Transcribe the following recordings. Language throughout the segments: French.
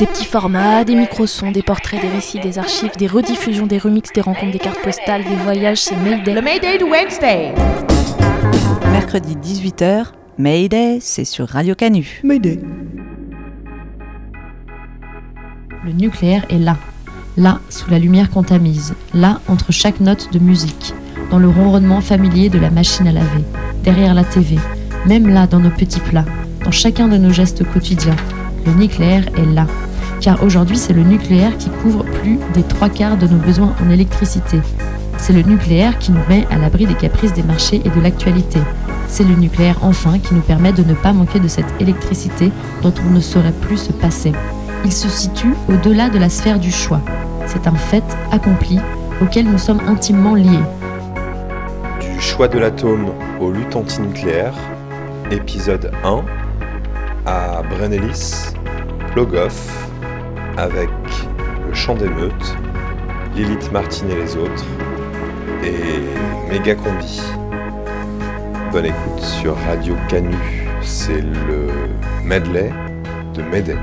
Des petits formats, des micro-sons, des portraits, des récits, des archives, des rediffusions, des remixes, des rencontres, des cartes postales, des voyages, c'est Mayday. Le Mayday de Wednesday Mercredi 18h, Mayday, c'est sur Radio Canu. Mayday. Le nucléaire est là. Là, sous la lumière qu'on tamise. Là, entre chaque note de musique. Dans le ronronnement familier de la machine à laver. Derrière la TV. Même là, dans nos petits plats. Dans chacun de nos gestes quotidiens. Le nucléaire est là. Car aujourd'hui, c'est le nucléaire qui couvre plus des trois quarts de nos besoins en électricité. C'est le nucléaire qui nous met à l'abri des caprices des marchés et de l'actualité. C'est le nucléaire enfin qui nous permet de ne pas manquer de cette électricité dont on ne saurait plus se passer. Il se situe au-delà de la sphère du choix. C'est un fait accompli auquel nous sommes intimement liés. Du choix de l'atome aux luttes antinucléaires, épisode 1, à Brennelis, Plogoff, avec le chant d'émeute, Lilith Martin et les autres, et Méga Combi. Bonne écoute sur Radio Canu, c'est le medley de Mayday.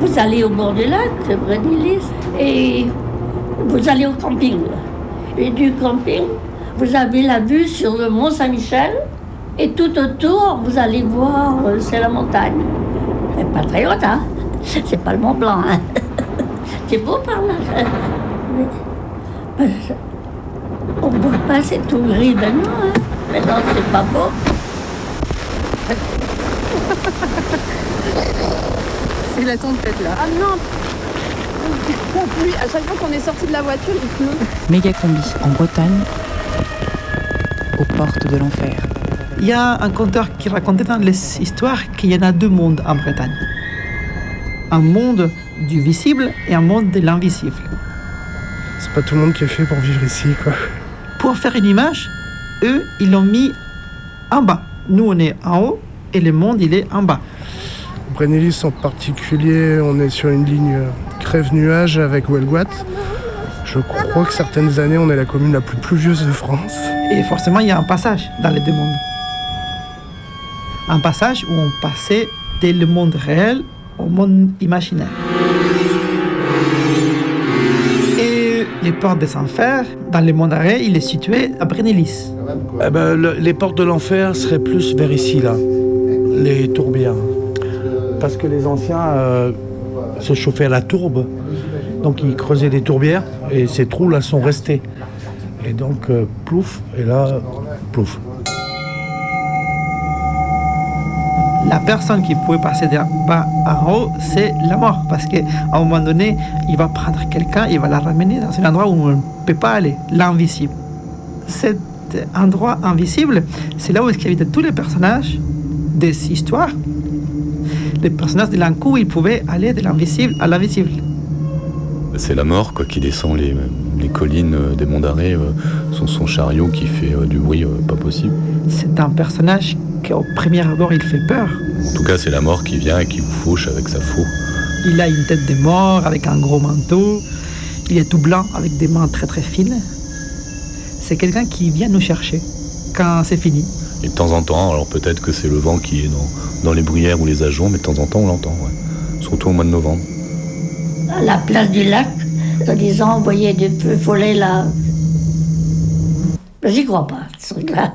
Vous allez au bord du lac, Brédilis, et vous allez au camping. Et du camping, vous avez la vue sur le Mont Saint-Michel, et tout autour, vous allez voir, euh, c'est la montagne. C'est pas très haute, hein C'est pas le Mont Blanc, hein C'est beau par là. Mais, euh, on ne voit pas, c'est tout gris, ben non, hein Maintenant, c'est pas beau. C'est la tempête là. Ah non La pluie, à chaque fois qu'on est sorti de la voiture, il pleut. Méga combi en Bretagne, aux portes de l'enfer. Il y a un conteur qui racontait dans les histoires qu'il y en a deux mondes en Bretagne. Un monde du visible et un monde de l'invisible. C'est pas tout le monde qui est fait pour vivre ici, quoi. Pour faire une image, eux, ils l'ont mis en bas. Nous, on est en haut et le monde, il est en bas. Brennelis en particulier, on est sur une ligne crève-nuage avec Welguat. Je crois que certaines années, on est la commune la plus pluvieuse de France. Et forcément, il y a un passage dans les deux mondes. Un passage où on passait le monde réel au monde imaginaire. Et les portes des enfers, dans le monde arrêt, il est situé à Brennelis. Eh ben, le- les portes de l'enfer seraient plus vers ici, là, les tourbières. Parce que les anciens euh, se chauffaient à la tourbe, donc ils creusaient des tourbières et ces trous-là sont restés. Et donc, euh, plouf, et là, plouf. La personne qui pouvait passer de bas en haut, c'est la mort. Parce qu'à un moment donné, il va prendre quelqu'un, il va la ramener dans un endroit où on ne peut pas aller, l'invisible. Cet endroit invisible, c'est là où est-ce habitent tous les personnages des histoires. Les personnages de l'encou, ils pouvaient aller de l'invisible à l'invisible. C'est la mort quoi, qui descend les, les collines euh, des monts d'arrêt, euh, son, son chariot qui fait euh, du bruit euh, pas possible. C'est un personnage qu'au premier abord, il fait peur. En tout cas, c'est la mort qui vient et qui vous fauche avec sa faux. Il a une tête de mort avec un gros manteau. Il est tout blanc avec des mains très très fines. C'est quelqu'un qui vient nous chercher quand c'est fini. Et de temps en temps, alors peut-être que c'est le vent qui est dans, dans les bruyères ou les ajoncs, mais de temps en temps on l'entend, ouais. surtout au mois de novembre. à la place du lac, en disant, vous voyez des feux follets là. J'y crois pas, ce truc-là.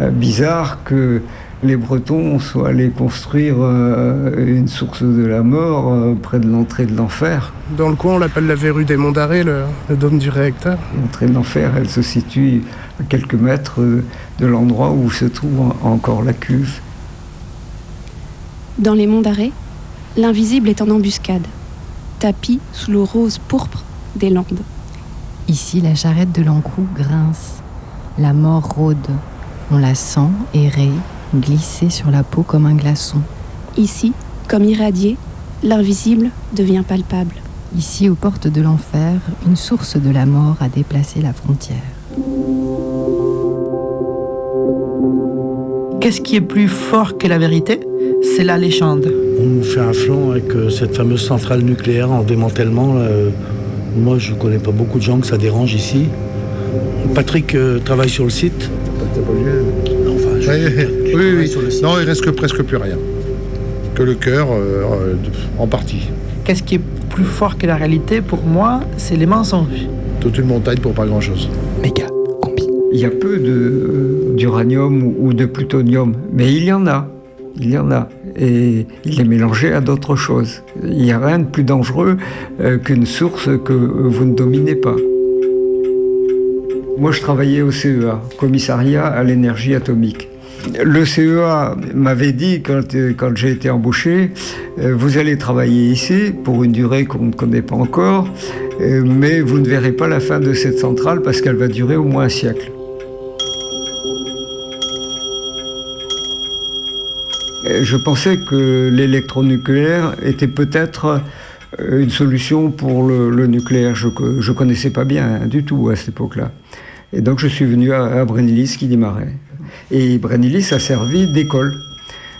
Euh, bizarre que les Bretons soient allés construire euh, une source de la mort euh, près de l'entrée de l'enfer. Dans le coin, on l'appelle la verrue des Monts d'Arrêt, le, le dôme du réacteur. L'entrée de l'enfer, elle se situe à quelques mètres de l'endroit où se trouve en- encore la cuve. Dans les monts d'arrêt, l'invisible est en embuscade, tapis sous le rose pourpre des landes. Ici, la charrette de l'encou grince. La mort rôde. On la sent errer, glisser sur la peau comme un glaçon. Ici, comme irradié, l'invisible devient palpable. Ici, aux portes de l'enfer, une source de la mort a déplacé la frontière. Qu'est-ce qui est plus fort que la vérité? C'est la légende. On nous fait un flanc avec euh, cette fameuse centrale nucléaire en démantèlement. là, euh, moi, je connais pas beaucoup de gens que ça dérange ici. Patrick euh, travaille sur le site. Non, enfin, je- Oui, tu oui, travailles oui. sur le site. Non, il reste que presque plus rien. Que le cœur, euh, euh, en partie. Qu'est-ce qui est plus fort que la réalité Pour moi, c'est les mensonges. Toute une montagne pour pas grand-chose. Il y a peu d'uranium ou de plutonium, mais il y en a. Il y en a. Et il est mélangé à d'autres choses. Il n'y a rien de plus dangereux euh, qu'une source que euh, vous ne dominez pas. Moi, je travaillais au CEA, Commissariat à l'énergie atomique. Le CEA m'avait dit, quand, euh, quand j'ai été embauché, vous allez travailler ici pour une durée qu'on ne connaît pas encore, mais vous ne verrez pas la fin de cette centrale parce qu'elle va durer au moins un siècle. Je pensais que l'électronucléaire était peut-être euh, une solution pour le, nucléaire. Je ne connaissais pas bien hein, du tout à cette époque-là. Et donc je suis venu à, à Brennilis qui démarrait. Et Brennilis a servi d'école.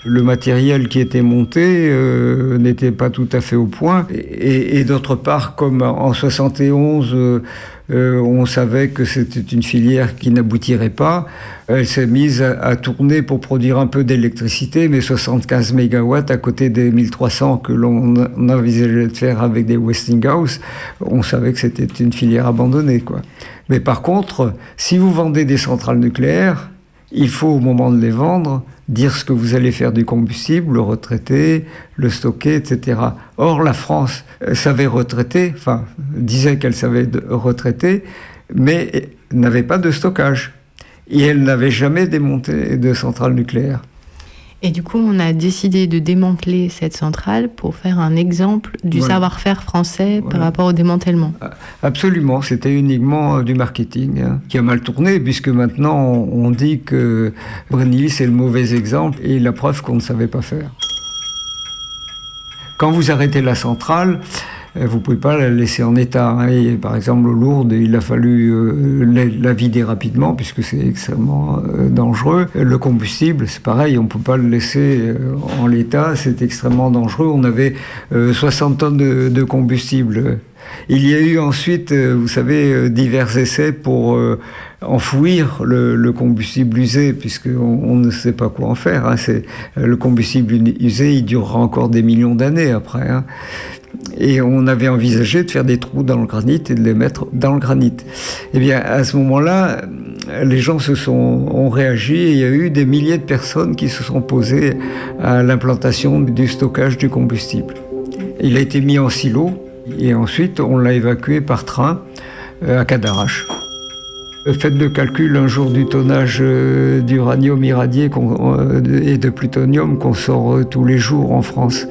Le matériel qui était monté euh, n'était pas tout à fait au point. Et, d'autre part, comme en 71, euh, euh, on savait que c'était une filière qui n'aboutirait pas, elle s'est mise à, à tourner pour produire un peu d'électricité, mais 75 mégawatts à côté des 1300 que l'on on envisageait de faire avec des Westinghouse, on savait que c'était une filière abandonnée. Quoi. Mais par contre, si vous vendez des centrales nucléaires, il faut au moment de les vendre dire ce que vous allez faire du combustible, le retraiter, le stocker, etc. Or, la France euh, savait retraiter, enfin, disait qu'elle savait retraiter, mais n'avait pas de stockage. Et elle n'avait jamais démonté de centrale nucléaire. Et du coup, on a décidé de démanteler cette centrale pour faire un exemple du Voilà. savoir-faire français par rapport au démantèlement. Absolument, c'était uniquement euh, du marketing hein, qui a mal tourné, puisque maintenant on dit que Brennilis est le mauvais exemple et la preuve qu'on ne savait pas faire. Quand vous arrêtez la centrale, euh, vous pouvez pas la laisser en état. hein. Et par exemple, au Lourdes, il a fallu euh, la, vider rapidement puisque c'est extrêmement euh, dangereux. Le combustible, c'est pareil, on peut pas le laisser en l'état, c'est extrêmement dangereux. On avait euh, 60 tonnes de, combustible. Il y a eu ensuite, vous savez, divers essais pour enfouir le, le combustible usé, puisqu'on on ne sait pas quoi en faire. hein. Le combustible usé, il durera encore des millions d'années après. hein. Et on avait envisagé de faire des trous dans le granit et de les mettre dans le granit. Eh bien, à ce moment-là, les gens se sont, ont réagi et il y a eu des milliers de personnes qui se sont posées à l'implantation du stockage du combustible. Il a été mis en silo et ensuite on l'a évacué par train euh, à Cadarache. Faites le calcul un jour du tonnage euh, d'uranium irradié euh, et de plutonium qu'on sort tous les jours en France.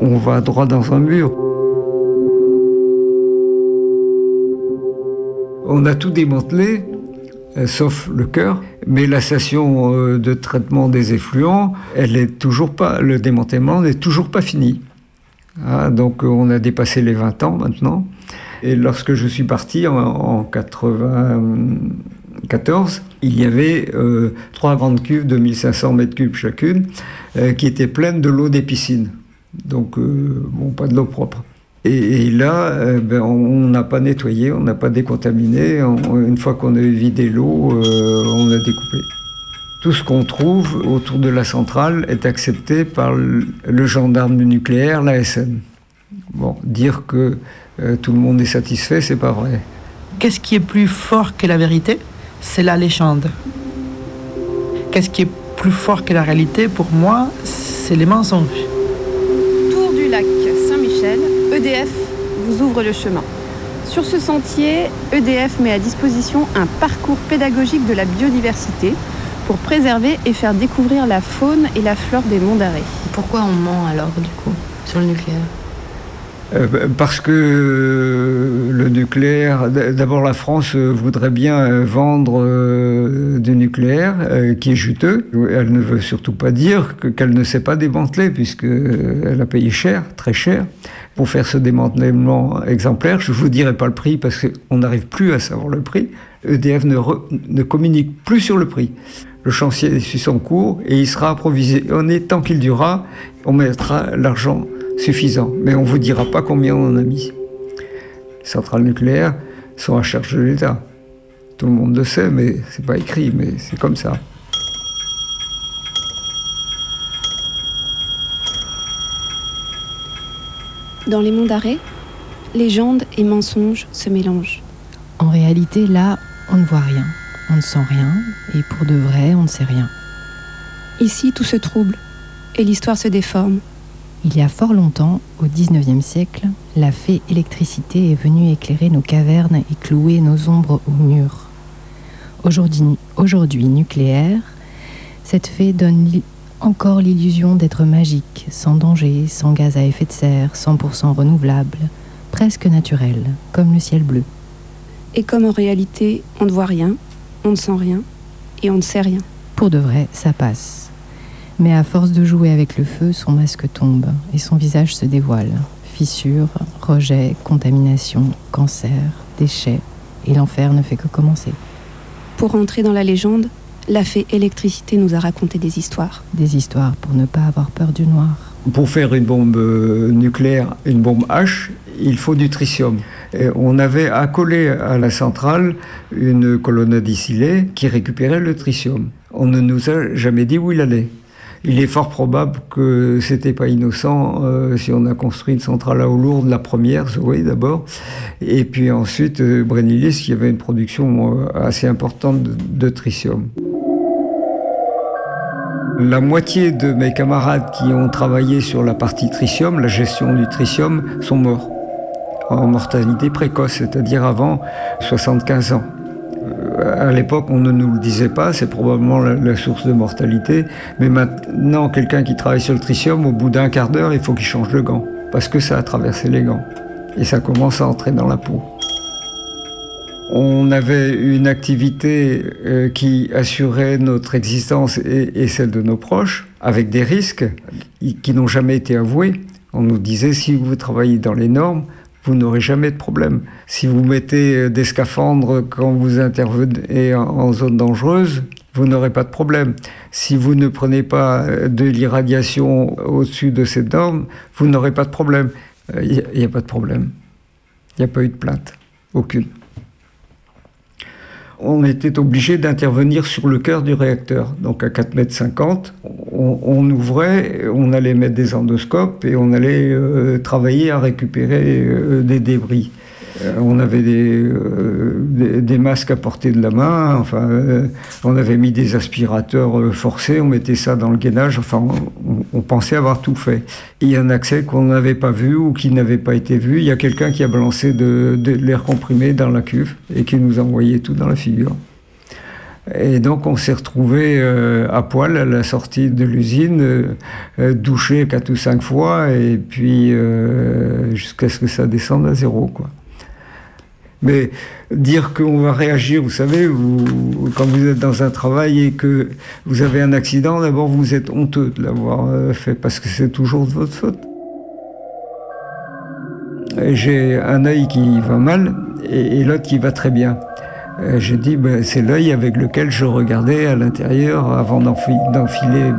On va droit dans un mur. On a tout démantelé, euh, sauf le cœur, mais la station euh, de traitement des effluents, elle est toujours pas, le démantèlement n'est toujours pas fini. Ah, donc euh, on a dépassé les 20 ans maintenant. Et lorsque je suis parti en, en 94, il y avait trois grandes cuves de 1500 mètres cubes chacune qui étaient pleines de l'eau des piscines. Donc, bon, pas de l'eau propre. Et, là, euh, ben, on n'a pas nettoyé, on n'a pas décontaminé. On- une fois qu'on a vidé l'eau, euh, on a découpé. Tout ce qu'on trouve autour de la centrale est accepté par le, le gendarme du nucléaire, l'ASN. Bon, dire que euh, tout le monde est satisfait, c'est pas vrai. Qu'est-ce qui est plus fort que la vérité? C'est la légende. Qu'est-ce qui est plus fort que la réalité? Pour moi, c'est les mensonges. Tour du lac Saint-Michel, EDF vous ouvre le chemin. Sur ce sentier, EDF met à disposition un parcours pédagogique de la biodiversité pour préserver et faire découvrir la faune et la flore des monts d'arrêt. Pourquoi on ment alors, du coup, sur le nucléaire? Parce que euh, le nucléaire, d'abord la France euh, voudrait bien vendre du nucléaire qui est juteux. Elle ne veut surtout pas dire qu'elle ne sait pas démanteler puisqu'elle a payé cher, très cher, pour faire ce démantèlement exemplaire. Je ne vous dirai pas le prix parce qu'on n'arrive plus à savoir le prix. EDF ne, ne communique plus sur le prix. Le chantier suit son cours et il sera approvisionné tant qu'il durera. On mettra l'argent suffisant. Mais on ne vous dira pas combien on en a mis. Les centrales nucléaires sont à charge de l'État. Tout le monde le sait, mais c'est pas écrit, mais c'est comme ça. Dans les monts d'arrêt, légendes et mensonges se mélangent. En réalité, là, on ne voit rien, on ne sent rien, et pour de vrai, on ne sait rien. Ici, tout se trouble, et l'histoire se déforme, il y a fort longtemps, au XIXe siècle, la fée électricité est venue éclairer nos cavernes et clouer nos ombres au mur. Aujourd'hui, aujourd'hui nucléaire, cette fée donne encore l'illusion d'être magique, sans danger, sans gaz à effet de serre, 100% renouvelable, presque naturel, comme le ciel bleu. Et comme en réalité, on ne voit rien, on ne sent rien, et on ne sait rien. Pour de vrai, ça passe. Mais à force de jouer avec le feu, son masque tombe et son visage se dévoile. Fissures, rejets, contamination, cancer, déchets, et l'enfer ne fait que commencer. Pour entrer dans la légende, la fée électricité nous a raconté des histoires. Des histoires pour ne pas avoir peur du noir. Pour faire une bombe euh, nucléaire, une bombe H, il faut du tritium. Et on avait accolé à la centrale une colonne distillée qui récupérait le tritium. On ne nous a jamais dit où il allait il est fort probable que c'était pas innocent euh, si on a construit une centrale à eau lourde, la première, Zoé d'abord, et puis ensuite euh, qui avait une production euh, assez importante de, tritium. La moitié de mes camarades qui ont travaillé sur la partie tritium, la gestion du tritium, sont morts. En mortalité précoce, c'est-à-dire avant 75 ans à l'époque, on ne nous le disait pas, c'est probablement la, source de mortalité. Mais maintenant, quelqu'un qui travaille sur le tritium, au bout d'un quart d'heure, il faut qu'il change de gant, parce que ça a traversé les gants. Et ça commence à entrer dans la peau. On avait une activité euh, qui assurait notre existence et, celle de nos proches, avec des risques qui n'ont jamais été avoués. On nous disait, si vous travaillez dans les normes, vous n'aurez jamais de problème. Si vous mettez euh, des scaphandres quand vous intervenez en zone dangereuse, vous n'aurez pas de problème. Si vous ne prenez pas euh, de l'irradiation au-dessus de cette norme, vous n'aurez pas de problème. Il euh, n'y a, pas de problème. Il n'y a pas eu de plainte. Aucune on était obligé d'intervenir sur le cœur du réacteur. Donc à 4 mètres 50, on, ouvrait, on allait mettre des endoscopes et on allait euh, travailler à récupérer euh, des débris. Euh, on avait euh, des, masques à portée de la main, enfin, euh, on avait mis des aspirateurs forcés, on mettait ça dans le gainage, enfin, on, pensait avoir tout fait. Il y a un accès qu'on n'avait pas vu ou qui n'avait pas été vu. Il y a quelqu'un qui a balancé de, l'air comprimé dans la cuve et qui nous a envoyé tout dans la figure. Et donc on s'est retrouvé à poil à la sortie de l'usine, douché quatre ou cinq fois, et puis jusqu'à ce que ça descende à zéro. Quoi. Mais dire qu'on va réagir, vous savez, quand vous êtes dans un travail et que vous avez un accident, d'abord vous êtes honteux de l'avoir euh, fait parce que c'est toujours de votre faute. J'ai un œil qui va mal et, l'autre qui va très bien. J'ai dit, ben, c'est l'œil avec lequel je regardais à l'intérieur avant d'enfiler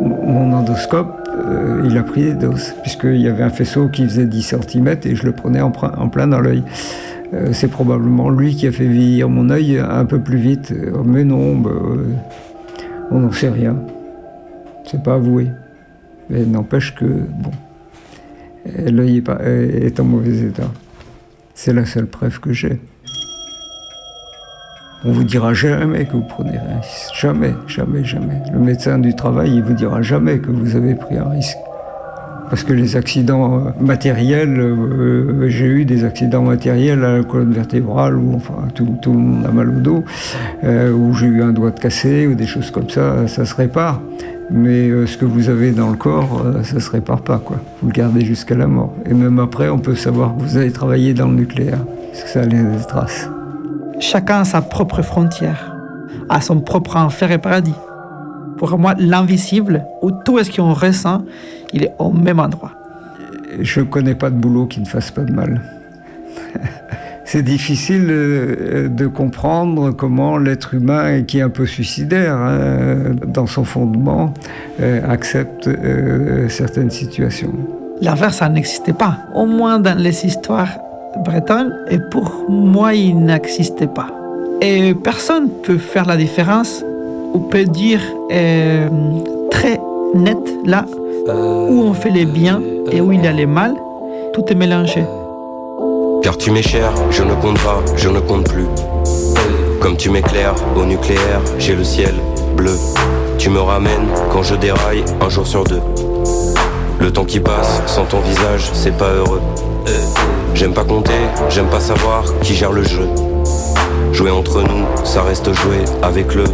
mon, endoscope. Euh, il a pris des doses, puisqu'il y avait un faisceau qui faisait 10 cm et je le prenais en plein dans l'œil. Euh, c'est probablement lui qui a fait vieillir mon œil un peu plus vite. Euh, mais non, bah, euh, on n'en sait rien. C'est pas avoué. Mais n'empêche que, bon, l'œil est, en mauvais état. C'est la seule preuve que j'ai. On vous dira jamais que vous prenez un risque. Jamais, jamais, jamais. Le médecin du travail, il vous dira jamais que vous avez pris un risque. Parce que les accidents matériels, euh, j'ai eu des accidents matériels à la colonne vertébrale où enfin, tout, le monde a mal au dos, euh, où j'ai eu un doigt cassé ou des choses comme ça, ça se répare. Mais euh, ce que vous avez dans le corps, euh, ça se répare pas, quoi. Vous le gardez jusqu'à la mort. Et même après, on peut savoir que vous avez travaillé dans le nucléaire, parce que ça a des traces. Chacun a sa propre frontière, a son propre enfer et paradis. Pour moi, l'invisible, ou tout ce qu'on ressent, il est au même endroit. Je ne connais pas de boulot qui ne fasse pas de mal. C'est difficile euh, de comprendre comment l'être humain, qui est un peu suicidaire hein, dans son fondement, euh, accepte euh, certaines situations. L'inverse, ça n'existait pas. Au moins dans les histoires bretonnes, et pour moi, il n'existait pas. Et personne ne peut faire la différence ou peut dire très net là où on fait les biens et où il y a les mal. Tout est mélangé. Car tu m'es cher, je ne compte pas, je ne compte plus. Comme tu m'éclaires au nucléaire, j'ai le ciel bleu. Tu me ramènes quand je déraille un jour sur deux. Le temps qui passe sans ton visage, c'est pas heureux. J'aime pas compter, j'aime pas savoir qui gère le jeu. Jouer entre nous, ça reste jouer avec le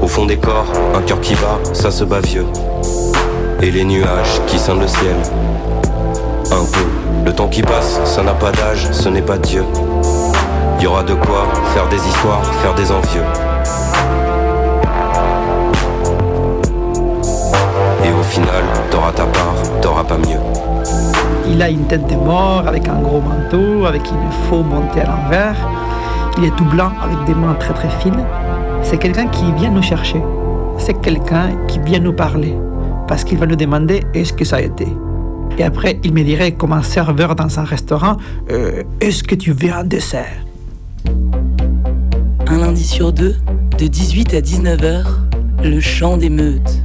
Au fond des corps, un cœur qui bat, ça se bat vieux. Et les nuages qui scindent le ciel. Un peu. Le temps qui passe, ça n'a pas d'âge, ce n'est pas Dieu. Y aura de quoi faire des histoires, faire des envieux. Et au final, t'auras ta part, t'auras pas mieux. Il a une tête de mort avec un gros manteau, avec une faux montée à l'envers. Il est tout blanc avec des mains très très fines. C'est quelqu'un qui vient nous chercher. C'est quelqu'un qui vient nous parler. Parce qu'il va nous demander est-ce que ça a été? Et après, il me dirait comme un serveur dans un restaurant euh, est-ce que tu veux un dessert Un lundi sur deux, de 18 à 19h, le chant des meutes.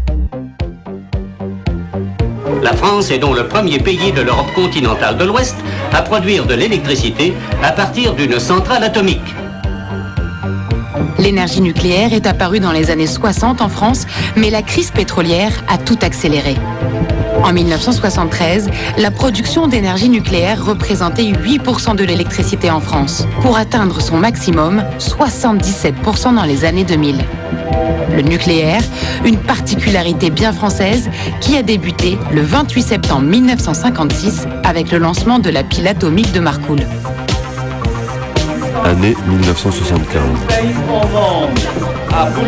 La France est donc le premier pays de l'Europe continentale de l'Ouest à produire de l'électricité à partir d'une centrale atomique. L'énergie nucléaire est apparue dans les années 60 en France, mais la crise pétrolière a tout accéléré. En 1973, la production d'énergie nucléaire représentait 8% de l'électricité en France, pour atteindre son maximum, 77% dans les années 2000. Le nucléaire, une particularité bien française qui a débuté le 28 septembre 1956 avec le lancement de la pile atomique de Marcoule. Année 1975.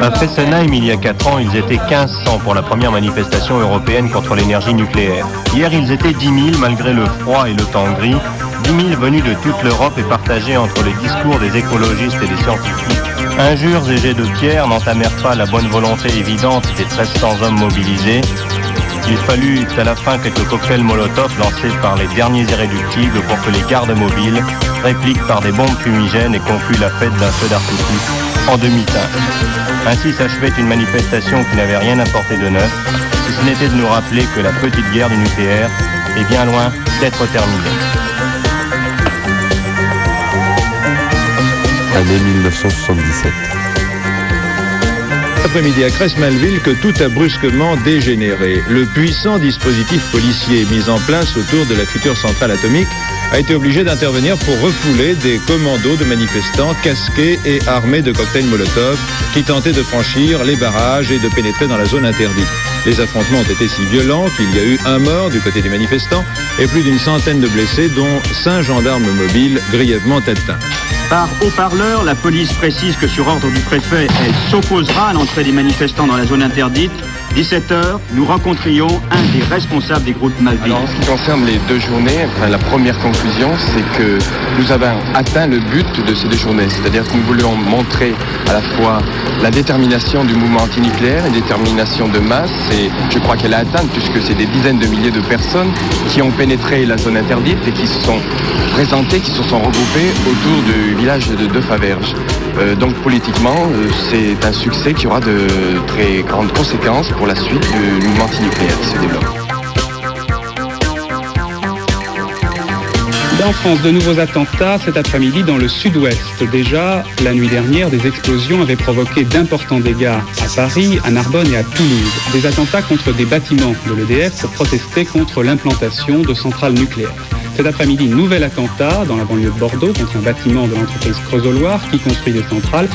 À Fessenheim, il y a 4 ans, ils étaient 1500 pour la première manifestation européenne contre l'énergie nucléaire. Hier, ils étaient 10 000 malgré le froid et le temps gris. 10 000 venus de toute l'Europe et partagés entre les discours des écologistes et des scientifiques. Injures et jets de pierre n'entamèrent pas la bonne volonté évidente des 1300 hommes mobilisés. Il fallut à la fin quelques cocktails Molotov lancés par les derniers irréductibles pour que les gardes mobiles répliquent par des bombes fumigènes et concluent la fête d'un feu d'artifice en demi-teinte. Ainsi s'achevait une manifestation qui n'avait rien apporté de neuf, si ce n'était de nous rappeler que la petite guerre du nucléaire est bien loin d'être terminée. Année 1977. Après-midi à que tout a brusquement dégénéré. Le puissant dispositif policier mis en place autour de la future centrale atomique a été obligé d'intervenir pour refouler des commandos de manifestants casqués et armés de cocktails Molotov qui tentaient de franchir les barrages et de pénétrer dans la zone interdite. Les affrontements ont été si violents qu'il y a eu un mort du côté des manifestants et plus d'une centaine de blessés, dont cinq gendarmes mobiles grièvement atteints. Par haut-parleur, la police précise que sur ordre du préfet, elle s'opposera à l'entrée des manifestants dans la zone interdite. 17h, nous rencontrions un des responsables des groupes. Alors, en ce qui concerne les deux journées, la première conclusion, c'est que nous avons atteint le but de ces deux journées. C'est-à-dire que nous voulions montrer à la fois la détermination du mouvement antinucléaire, une détermination de masse, et je crois qu'elle a atteint, puisque c'est des dizaines de milliers de personnes qui ont pénétré la zone interdite et qui se sont présentées, qui se sont regroupées autour du village de Deux Faverges. Euh, donc politiquement, euh, c'est un succès qui aura de très grandes conséquences pour la suite du mouvement antinucléaire qui se développe. En France, de nouveaux attentats cet après-midi dans le sud-ouest. Déjà, la nuit dernière, des explosions avaient provoqué d'importants dégâts à Paris, à Narbonne et à Toulouse. Des attentats contre des bâtiments de l'EDF pour protester contre l'implantation de centrales nucléaires. Cet après-midi, nouvel attentat dans la banlieue de Bordeaux contre un bâtiment de l'entreprise Creusot-Loire qui construit des centrales.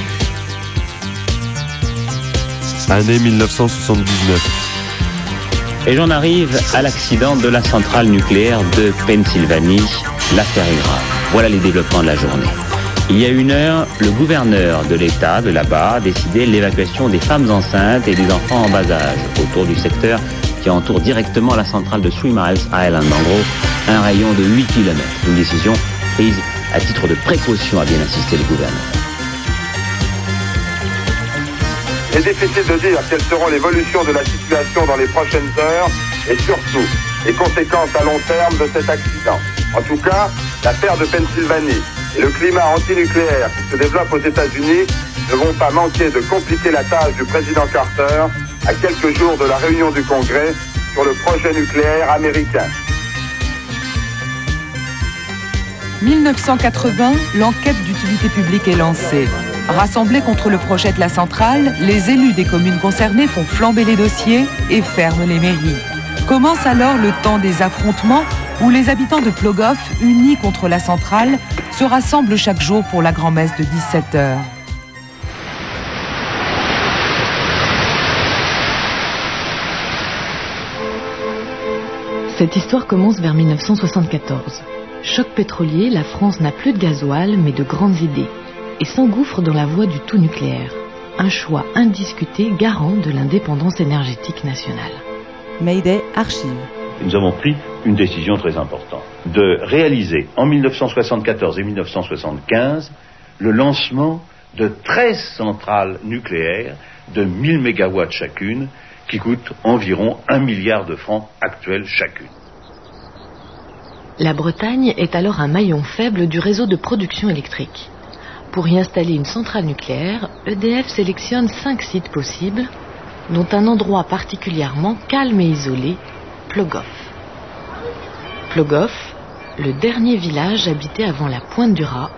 Année 1979. Et j'en arrive à l'accident de la centrale nucléaire de Pennsylvanie. L'affaire est grave. Voilà les développements de la journée. Il y a une heure, le gouverneur de l'État de là-bas a décidé l'évacuation des femmes enceintes et des enfants en bas âge autour du secteur qui entoure directement la centrale de Three Miles Island. En gros, un rayon de 8 km. Une décision prise à titre de précaution, a bien insisté le gouverneur. Est difficile de dire quelles seront l'évolution de la situation dans les prochaines heures et surtout les conséquences à long terme de cet accident. En tout cas, l'affaire de Pennsylvanie et le climat antinucléaire qui se développe aux États-Unis ne vont pas manquer de compliquer la tâche du président Carter à quelques jours de la réunion du Congrès sur le projet nucléaire américain. 1980, l'enquête d'utilité publique est lancée. Rassemblés contre le projet de la centrale, les élus des communes concernées font flamber les dossiers et ferment les mairies. Commence alors le temps des affrontements où les habitants de Plogoff, unis contre la centrale, se rassemblent chaque jour pour la grand-messe de 17 heures. Cette histoire commence vers 1974. Choc pétrolier, la France n'a plus de gasoil, mais de grandes idées, et s'engouffre dans la voie du tout nucléaire. Un choix indiscuté garant de l'indépendance énergétique nationale. Mayday Archive. Nous avons pris une décision très importante de réaliser en 1974 et 1975 le lancement de 13 centrales nucléaires de 1000 mégawatts chacune qui coûtent environ 1 milliard de francs actuels chacune. La Bretagne est alors un maillon faible du réseau de production électrique. Pour y installer une centrale nucléaire, EDF sélectionne cinq sites possibles, dont un endroit particulièrement calme et isolé, Plogoff. Plogoff, le dernier village habité avant la pointe du Raz,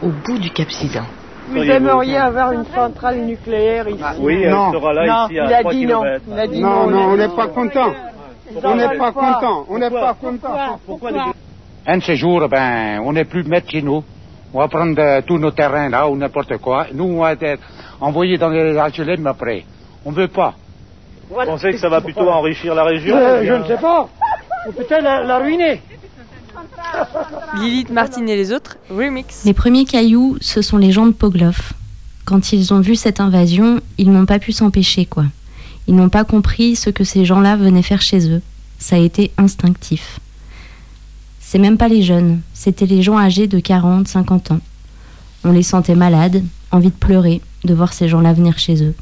au bout du Cap Sizun. Vous aimeriez avoir une centrale nucléaire ici Oui, elle non. sera là non, ici à il a 3 dit non. kilomètres. Il a dit Non, non, non, on n'est pas content. On n'est pas content. On n'est pas content. Pourquoi Un de ces jours, ben, on n'est plus maître chez nous. On va prendre euh, tous nos terrains là ou n'importe quoi. Nous, on va être envoyés dans les HLM après. On veut pas. Vous pensez que ça va plutôt enrichir la région Euh, je ne sais pas. Ou peut-être la, la ruiner. Lilith Martin et les autres, remix. Les premiers cailloux, ce sont les gens de Pogloff. Quand ils ont vu cette invasion, ils n'ont pas pu s'empêcher, quoi. Ils n'ont pas compris ce que ces gens-là venaient faire chez eux. Ça a été instinctif. C'est même pas les jeunes, c'était les gens âgés de 40, 50 ans. On les sentait malades, envie de pleurer, de voir ces gens-là venir chez eux.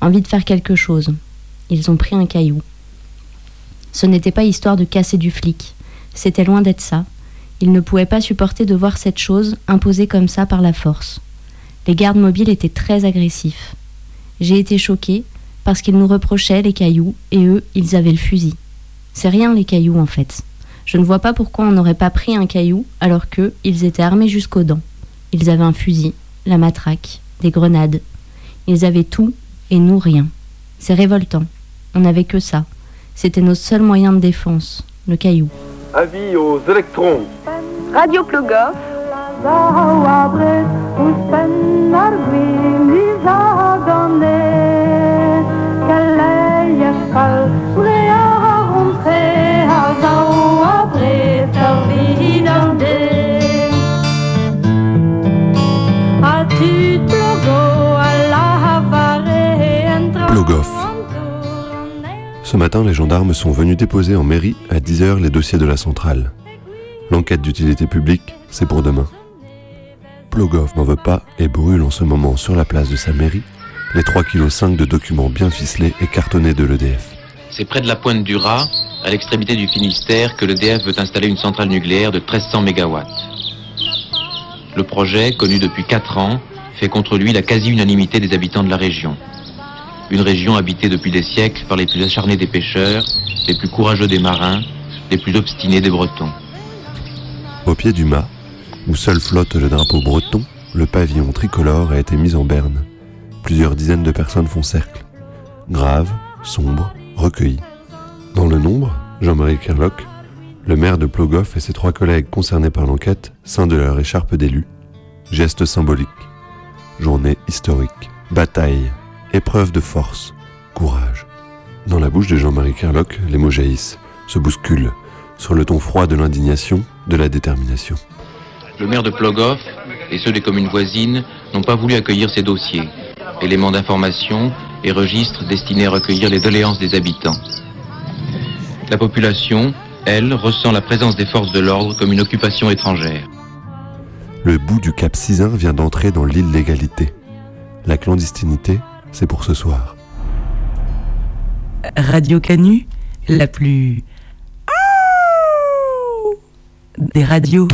Envie de faire quelque chose. Ils ont pris un caillou. Ce n'était pas histoire de casser du flic. C'était loin d'être ça. Ils ne pouvaient pas supporter de voir cette chose imposée comme ça par la force. Les gardes mobiles étaient très agressifs. J'ai été choquée parce qu'ils nous reprochaient les cailloux et eux, ils avaient le fusil. C'est rien les cailloux en fait. Je ne vois pas pourquoi on n'aurait pas pris un caillou alors qu'eux, ils étaient armés jusqu'aux dents. Ils avaient un fusil, la matraque, des grenades. Ils avaient tout et nous rien. C'est révoltant. On n'avait que ça. C'était nos seuls moyens de défense, le caillou. Avis aux électrons. Radio Plogoff. Ce matin, les gendarmes sont venus déposer en mairie à 10h les dossiers de la centrale. L'enquête d'utilité publique, c'est pour demain. Plogoff n'en veut pas et brûle en ce moment sur la place de sa mairie les 3,5 kg de documents bien ficelés et cartonnés de l'EDF. C'est près de la pointe du Raz, à l'extrémité du Finistère, que l'EDF veut installer une centrale nucléaire de 1300 MW. Le projet, connu depuis 4 ans, fait contre lui la quasi-unanimité des habitants de la région. Une région habitée depuis des siècles par les plus acharnés des pêcheurs, les plus courageux des marins, les plus obstinés des Bretons. Au pied du mât, où seul flotte le drapeau breton, le pavillon tricolore a été mis en berne. Plusieurs dizaines de personnes font cercle. Graves, sombres, recueillis. Dans le nombre, Jean-Marie Kerlock, le maire de Plogoff et ses trois collègues concernés par l'enquête, sein de leur écharpe d'élu. Geste symbolique. Journée historique. Bataille. Épreuve de force. courage. Dans la bouche de Jean-Marie Kerlock, les mots jaillissent, se bousculent, sur le ton froid de l'indignation, de la détermination. Le maire de Plogoff et ceux des communes voisines n'ont pas voulu accueillir ces dossiers, éléments d'information et registres destinés à recueillir les doléances des habitants. La population, elle, ressent la présence des forces de l'ordre comme une occupation étrangère. Le bout du Cap Cisin vient d'entrer dans l'illégalité. La clandestinité, c'est pour ce soir. Radio Canu, la plus... des radios.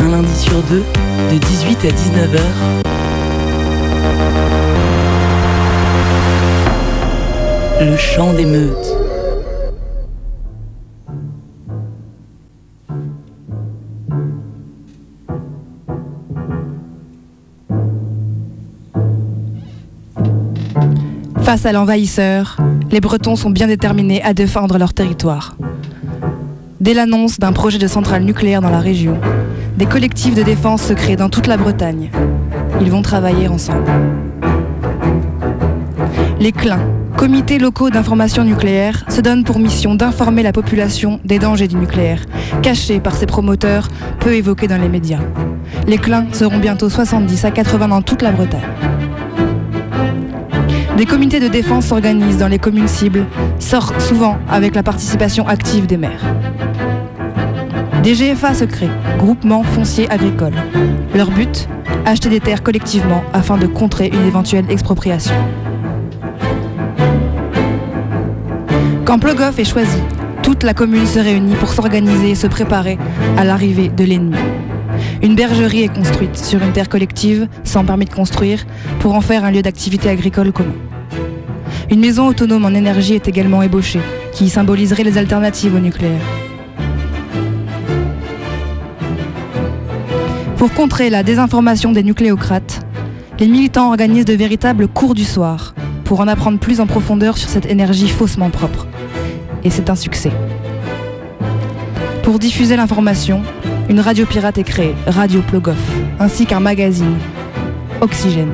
Un lundi sur deux, de 18 à 19h. Le chant des meutes. Face à l'envahisseur, les Bretons sont bien déterminés à défendre leur territoire. Dès l'annonce d'un projet de centrale nucléaire dans la région, des collectifs de défense se créent dans toute la Bretagne. Ils vont travailler ensemble. Les CLIN, comités locaux d'information nucléaire, se donnent pour mission d'informer la population des dangers du nucléaire, cachés par ses promoteurs, peu évoqués dans les médias. Les CLIN seront bientôt 70 à 80 dans toute la Bretagne. Des comités de défense s'organisent dans les communes cibles, sortent souvent avec la participation active des maires. Des GFA se créent, groupements fonciers agricoles. Leur but Acheter des terres collectivement afin de contrer une éventuelle expropriation. Quand Plogoff est choisi, toute la commune se réunit pour s'organiser et se préparer à l'arrivée de l'ennemi. Une bergerie est construite sur une terre collective, sans permis de construire, pour en faire un lieu d'activité agricole commun. Une maison autonome en énergie est également ébauchée, qui symboliserait les alternatives au nucléaire. Pour contrer la désinformation des nucléocrates, les militants organisent de véritables cours du soir pour en apprendre plus en profondeur sur cette énergie faussement propre. Et c'est un succès. Pour diffuser l'information, une radio pirate est créée, Radio Plogoff, ainsi qu'un magazine, Oxygène.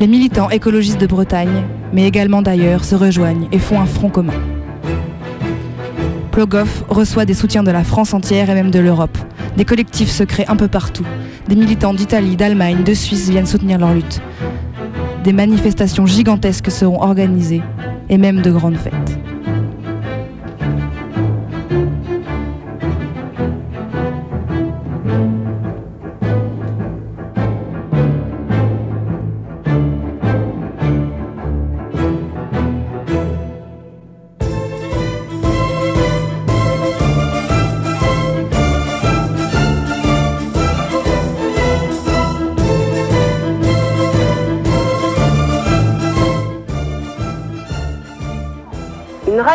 Les militants écologistes de Bretagne, mais également d'ailleurs, se rejoignent et font un front commun. Plogoff reçoit des soutiens de la France entière et même de l'Europe. Des collectifs se créent un peu partout. Des militants d'Italie, d'Allemagne, de Suisse viennent soutenir leur lutte. Des manifestations gigantesques seront organisées et même de grandes fêtes.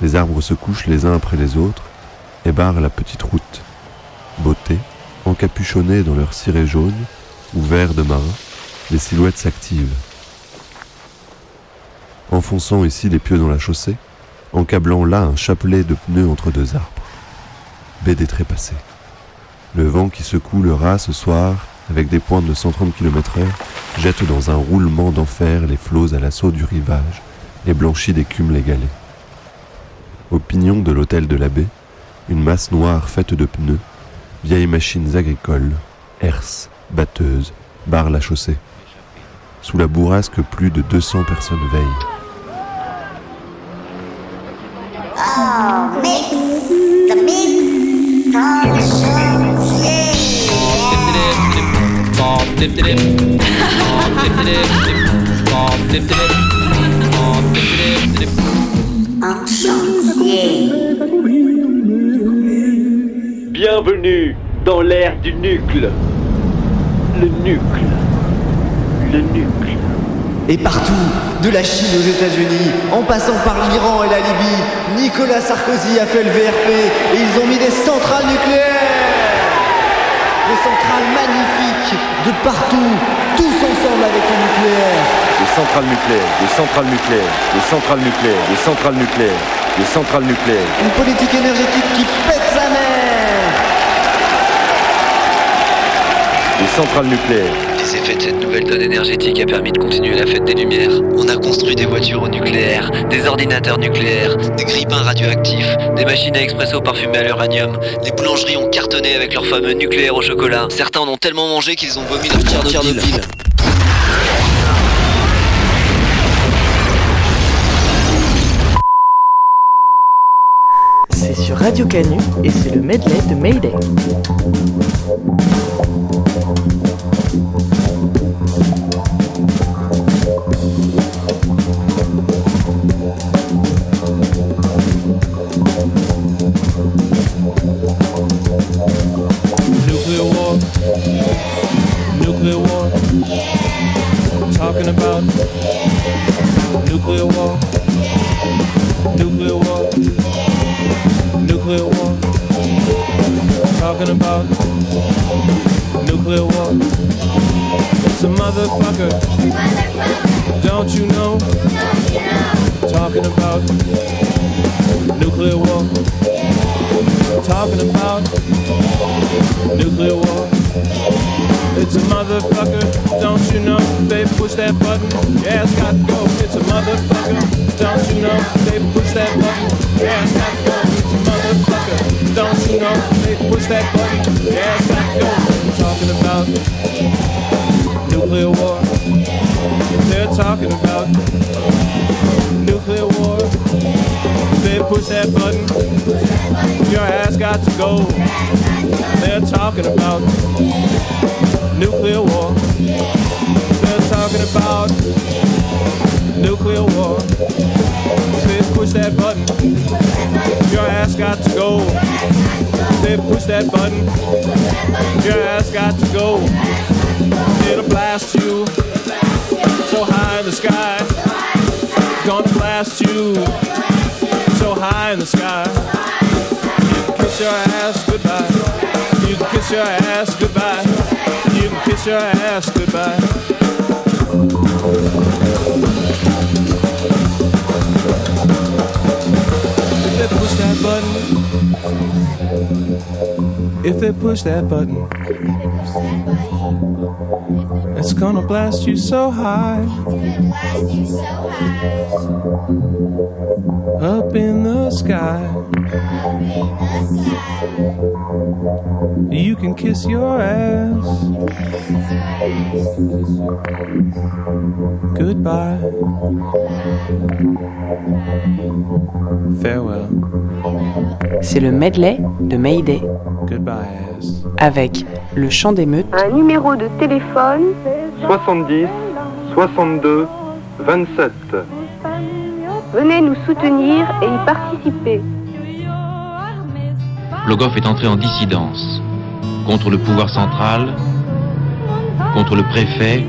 Les arbres se couchent les uns après les autres et barrent la petite route. Beauté, encapuchonnés dans leur ciré jaune ou vert de marin, les silhouettes s'activent. Enfonçant ici les pieux dans la chaussée, encablant là un chapelet de pneus entre deux arbres. Baie des trépassés. Le vent qui secoue le rat ce soir, avec des pointes de 130 km heure, jette dans un roulement d'enfer les flots à l'assaut du rivage et blanchit d'écume les galets. Au pignon de l'hôtel de l'abbé, une masse noire faite de pneus, vieilles machines agricoles, herses, batteuses, barrent la chaussée. Sous la bourrasque, plus de 200 personnes veillent. Oh, mix, the mix, Bienvenue dans l'ère du nucle. Le nucle. Le nucle. Et partout, de la Chine aux États-Unis, en passant par l'Iran et la Libye, Nicolas Sarkozy a fait le VRP et ils ont mis des centrales nucléaires Des centrales magnifiques, de partout, tous ensemble avec le nucléaire centrales nucléaires, des centrales nucléaires, des centrales nucléaires, des centrales nucléaires, des centrales nucléaires. Une politique énergétique qui pète sa mère Des centrales nucléaires. Les effets de cette nouvelle donne énergétique a permis de continuer la fête des Lumières. On a construit des voitures au nucléaire, des ordinateurs nucléaires, des grippins radioactifs, des machines à expresso parfumées à l'uranium. Les boulangeries ont cartonné avec leur fameux nucléaire au chocolat. Certains en ont tellement mangé qu'ils ont vomi leur Tchernobyl. C'est sur Radio Canu et c'est le medley de Mayday. Motherfucker. Don't you know? Talking about nuclear war. Talking about nuclear war. It's a motherfucker, don't you know? They push that button, yeah, it's got to go. It's a motherfucker, don't you know? They push that button, yeah, it's got to go. It's a motherfucker, don't you know? They push that button, yeah, it's got to go. Talking about nuclear war. They're talking about nuclear war. They push that button, your ass got to go. They're talking about nuclear war. They're talking about nuclear war. They push that button, your ass got to go. They push that button, your ass got to go. It'll blast you so high in the sky. It's gonna blast you so high in the sky. You kiss your ass goodbye. You can kiss your ass goodbye. You can kiss your ass goodbye. If they push that button, if they push that button, it's gonna blast you so high. Up in the sky. You can kiss your ass. Goodbye. Farewell. C'est le medley de Mayday Goodbye, ass. avec le chant d'émeute, Un numéro de téléphone 70 62 27. Venez nous soutenir et y participer. Logov est entré en dissidence contre le pouvoir central, contre le préfet,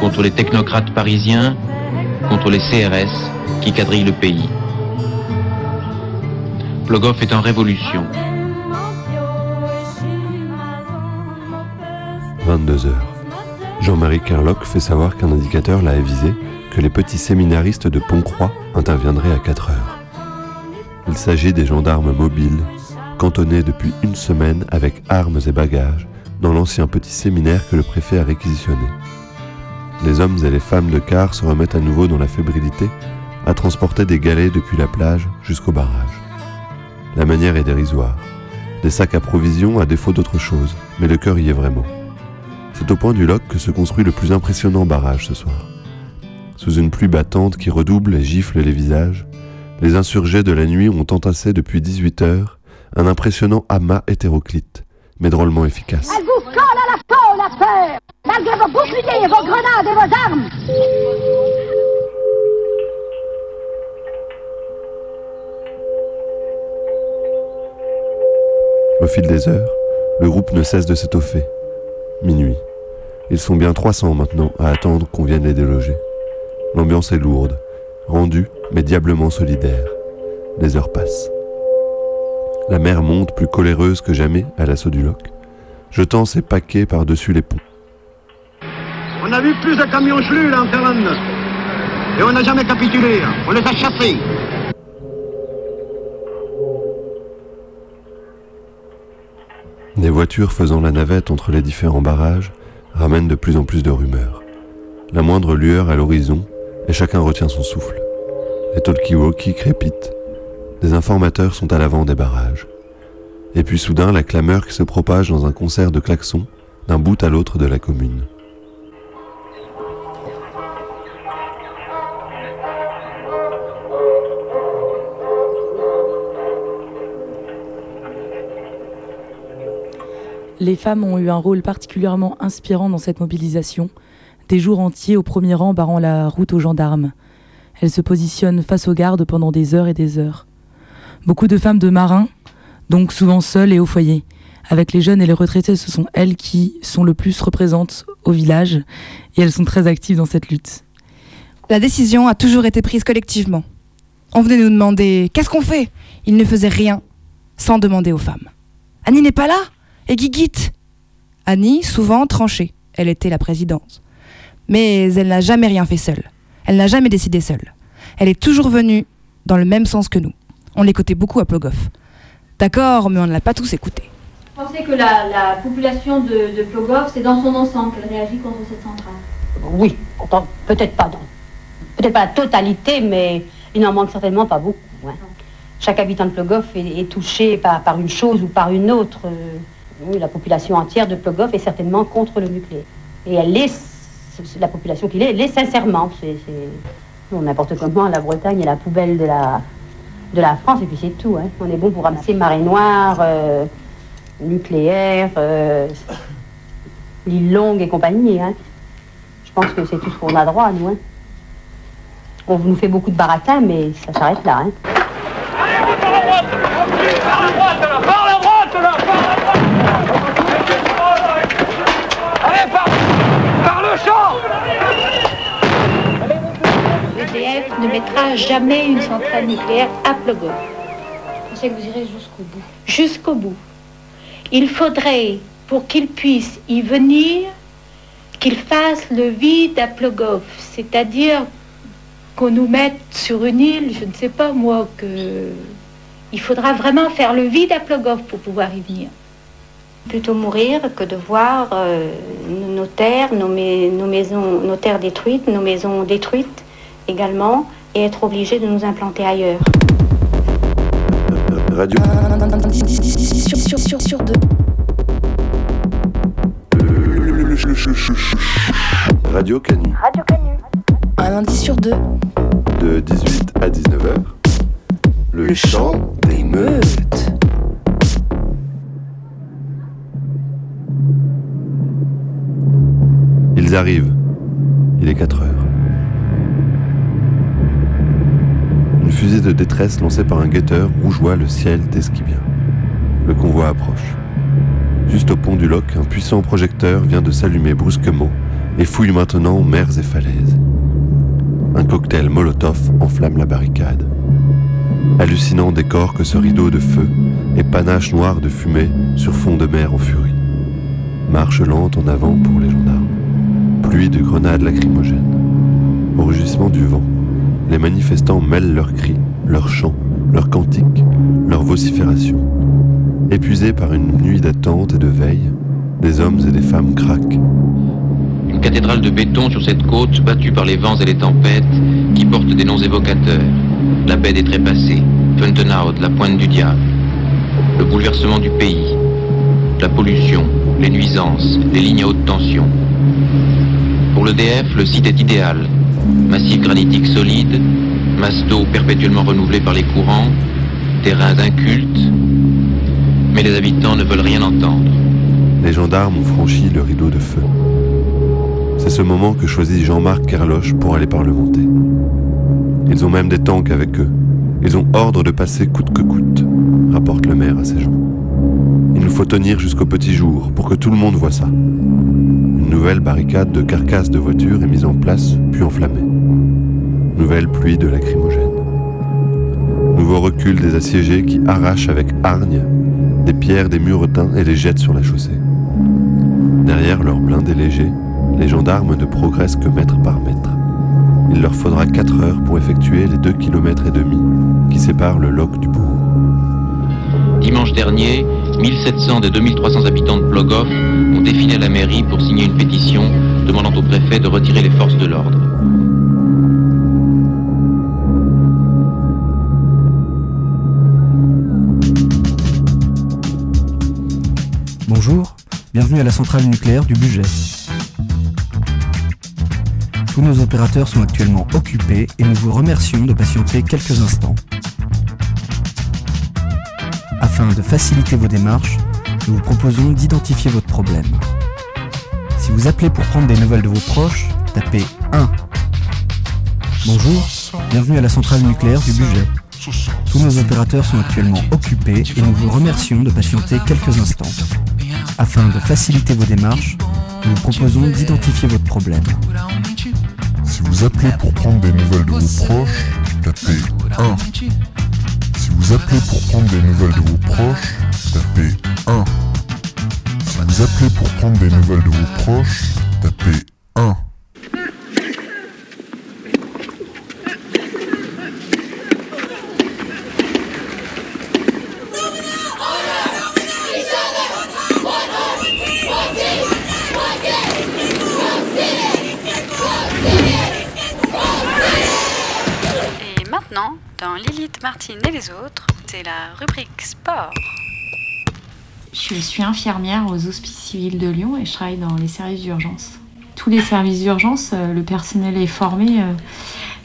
contre les technocrates parisiens, contre les CRS qui quadrillent le pays. Logov est en révolution. 22 heures. Jean-Marie Kerlock fait savoir qu'un indicateur l'a avisé que les petits séminaristes de Pont-Croix interviendraient à 4 heures. Il s'agit des gendarmes mobiles, cantonnés depuis une semaine avec armes et bagages dans l'ancien petit séminaire que le préfet a réquisitionné. Les hommes et les femmes de car se remettent à nouveau dans la fébrilité à transporter des galets depuis la plage jusqu'au barrage. La manière est dérisoire. Des sacs à provisions à défaut d'autre chose, mais le cœur y est vraiment. C'est au point du loc que se construit le plus impressionnant barrage ce soir. Sous une pluie battante qui redouble et gifle les visages, les insurgés de la nuit ont entassé depuis 18 heures un impressionnant amas hétéroclite, mais drôlement efficace. Elle vous colle à la peau, la peur, malgré vos boucliers, vos grenades et vos armes. Au fil des heures, le groupe ne cesse de s'étoffer. Minuit. Ils sont bien 300 maintenant à attendre qu'on vienne les déloger. L'ambiance est lourde, rendue mais diablement solidaire. Les heures passent. La mer monte plus coléreuse que jamais à l'assaut du loch, jetant ses paquets par-dessus les ponts. On a vu plus de camions chelus là en. Et on n'a jamais capitulé. On les a chassés. Des voitures faisant la navette entre les différents barrages ramènent de plus en plus de rumeurs. La moindre lueur à l'horizon et chacun retient son souffle. Les talkie-walkie crépitent. Des informateurs sont à l'avant des barrages. Et puis soudain, la clameur qui se propage dans un concert de klaxons d'un bout à l'autre de la commune. Les femmes ont eu un rôle particulièrement inspirant dans cette mobilisation, des jours entiers au premier rang barrant la route aux gendarmes. Elles se positionnent face aux gardes pendant des heures et des heures. Beaucoup de femmes de marins, donc souvent seules et au foyer. Avec les jeunes et les retraités, ce sont elles qui sont le plus représentes au village et elles sont très actives dans cette lutte. La décision a toujours été prise collectivement. On venait nous demander Qu'est-ce qu'on fait? Ils ne faisaient rien sans demander aux femmes. Annie n'est pas là? Et Guiguite Annie, souvent tranchée, elle était la présidente. Mais elle n'a jamais rien fait seule. Elle n'a jamais décidé seule. Elle est toujours venue dans le même sens que nous. On l'écoutait beaucoup à Plogoff. D'accord, mais on ne l'a pas tous écouté. Vous pensez que la, la population de, de Plogoff, c'est dans son ensemble qu'elle réagit contre cette centrale? Oui, peut-être pas dans, peut-être pas la totalité, mais il n'en manque certainement pas beaucoup. ouais. Chaque habitant de Plogoff est, est touché par, par une chose ou par une autre. Euh, oui, la population entière de Plogoff est certainement contre le nucléaire. Et elle c'est la population qu'il est, elle sincèrement. C'est, n'importe comment, la Bretagne est la poubelle de la, de la France, et puis c'est tout. hein. On est bon pour ramasser marée noire, euh, nucléaire, euh, l'île longue et compagnie. hein. Je pense que c'est tout ce qu'on a droit, nous. hein. On nous fait beaucoup de baratin, mais ça s'arrête là. hein. Par la droite, là Par la droite Allez, par, par le champ L'EDF ne mettra jamais une centrale nucléaire à Plogoff. Je sais que vous irez jusqu'au bout. jusqu'au bout. Il faudrait, pour qu'il puisse y venir, qu'il fasse le vide à Plogoff, c'est-à-dire qu'on nous mette sur une île, je ne sais pas moi, que il faudra vraiment faire le vide à Plogoff pour pouvoir y venir. Plutôt mourir que de voir euh, nos terres, nos, mais- nos maisons, nos terres détruites, nos maisons détruites également, et être obligé de nous implanter ailleurs. Radio. Sur, sur, sur, sur deux. Radio Canu. Radio Canu. Un lundi sur deux. De 18 à 19h. Le, chant des meutes. Ils arrivent. Il est 4 heures. Fusée de détresse lancée par un guetteur rougeoie le ciel d'Esquibien. Le convoi approche. Juste au pont du loch, un puissant projecteur vient de s'allumer brusquement et fouille maintenant mers et falaises. Un cocktail Molotov enflamme la barricade. Hallucinant décor que ce rideau de feu et panache noir de fumée sur fond de mer en furie. Marche lente en avant pour les gendarmes. Pluie de grenades lacrymogènes. Au rugissement du vent, les manifestants mêlent leurs cris, leurs chants, leurs cantiques, leurs vociférations. Épuisés par une nuit d'attente et de veille, des hommes et des femmes craquent. Une cathédrale de béton sur cette côte battue par les vents et les tempêtes qui porte des noms évocateurs. La baie des trépassés, Funtenhout, la pointe du diable. Le bouleversement du pays, la pollution, les nuisances, les lignes à haute tension. Pour l'EDF, le site est idéal. Massif granitique solide, masse d'eau perpétuellement renouvelée par les courants, terrains incultes. Mais les habitants ne veulent rien entendre. Les gendarmes ont franchi le rideau de feu. C'est ce moment que choisit Jean-Marc Kerloche pour aller parlementer. Ils ont même des tanks avec eux. Ils ont ordre de passer coûte que coûte, rapporte le maire à ses gens. Il nous faut tenir jusqu'au petit jour pour que tout le monde voit ça. Une nouvelle barricade de carcasses de voitures est mise en place, puis enflammée. Nouvelle pluie de lacrymogènes. Nouveau recul des assiégés qui arrachent avec hargne des pierres des muretins et les jettent sur la chaussée. Derrière leurs blindés légers, les gendarmes ne progressent que mètre par mètre. Il leur faudra 4 heures pour effectuer les 2 km et demi qui séparent le loch du bourg. Dimanche dernier, 1700 des 2300 habitants de Plogoff ont défilé à la mairie pour signer une pétition demandant au préfet de retirer les forces de l'ordre. Bonjour, bienvenue à la centrale nucléaire du budget. Tous nos opérateurs sont actuellement occupés et nous vous remercions de patienter quelques instants. Afin de faciliter vos démarches, nous vous proposons d'identifier votre problème. Si vous appelez pour prendre des nouvelles de vos proches, tapez 1. Bonjour, bienvenue à la centrale nucléaire du budget. Tous nos opérateurs sont actuellement occupés et nous vous remercions de patienter quelques instants. Afin de faciliter vos démarches, nous vous proposons d'identifier votre problème. Si vous appelez pour prendre des nouvelles de vos proches, tapez 1. Vous appelez pour prendre des nouvelles de vos proches, tapez 1. Si vous appelez pour prendre des nouvelles de vos proches, tapez 1. Et maintenant, dans Lilith, Martine et les autres, c'est la rubrique sport. Je suis infirmière aux hospices civils de Lyon et je travaille dans les services d'urgence. Tous les services d'urgence, euh, le personnel est formé euh,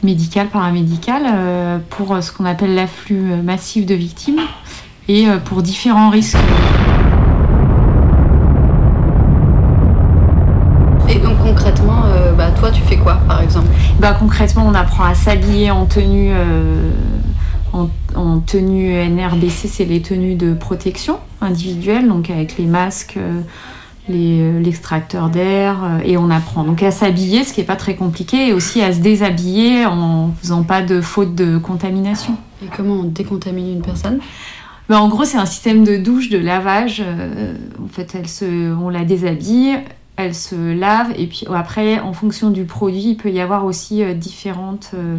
médical, paramédical, euh, pour ce qu'on appelle l'afflux massif de victimes et pour différents risques. Et donc concrètement, euh, bah, toi tu fais quoi par exemple Bah, concrètement, on apprend à s'habiller en tenue, euh, en, en tenue NRBC, c'est les tenues de protection individuelle, donc avec les masques, euh, euh, l'extracteur d'air, euh, et on apprend donc à s'habiller, ce qui n'est pas très compliqué, et aussi à se déshabiller en faisant pas de faute de contamination. Et comment on décontamine une personne? Bah, en gros, c'est un système de douche, de lavage. en fait, elle se, on la déshabille, elle se lave, et puis après, en fonction du produit, il peut y avoir aussi euh, différentes. euh,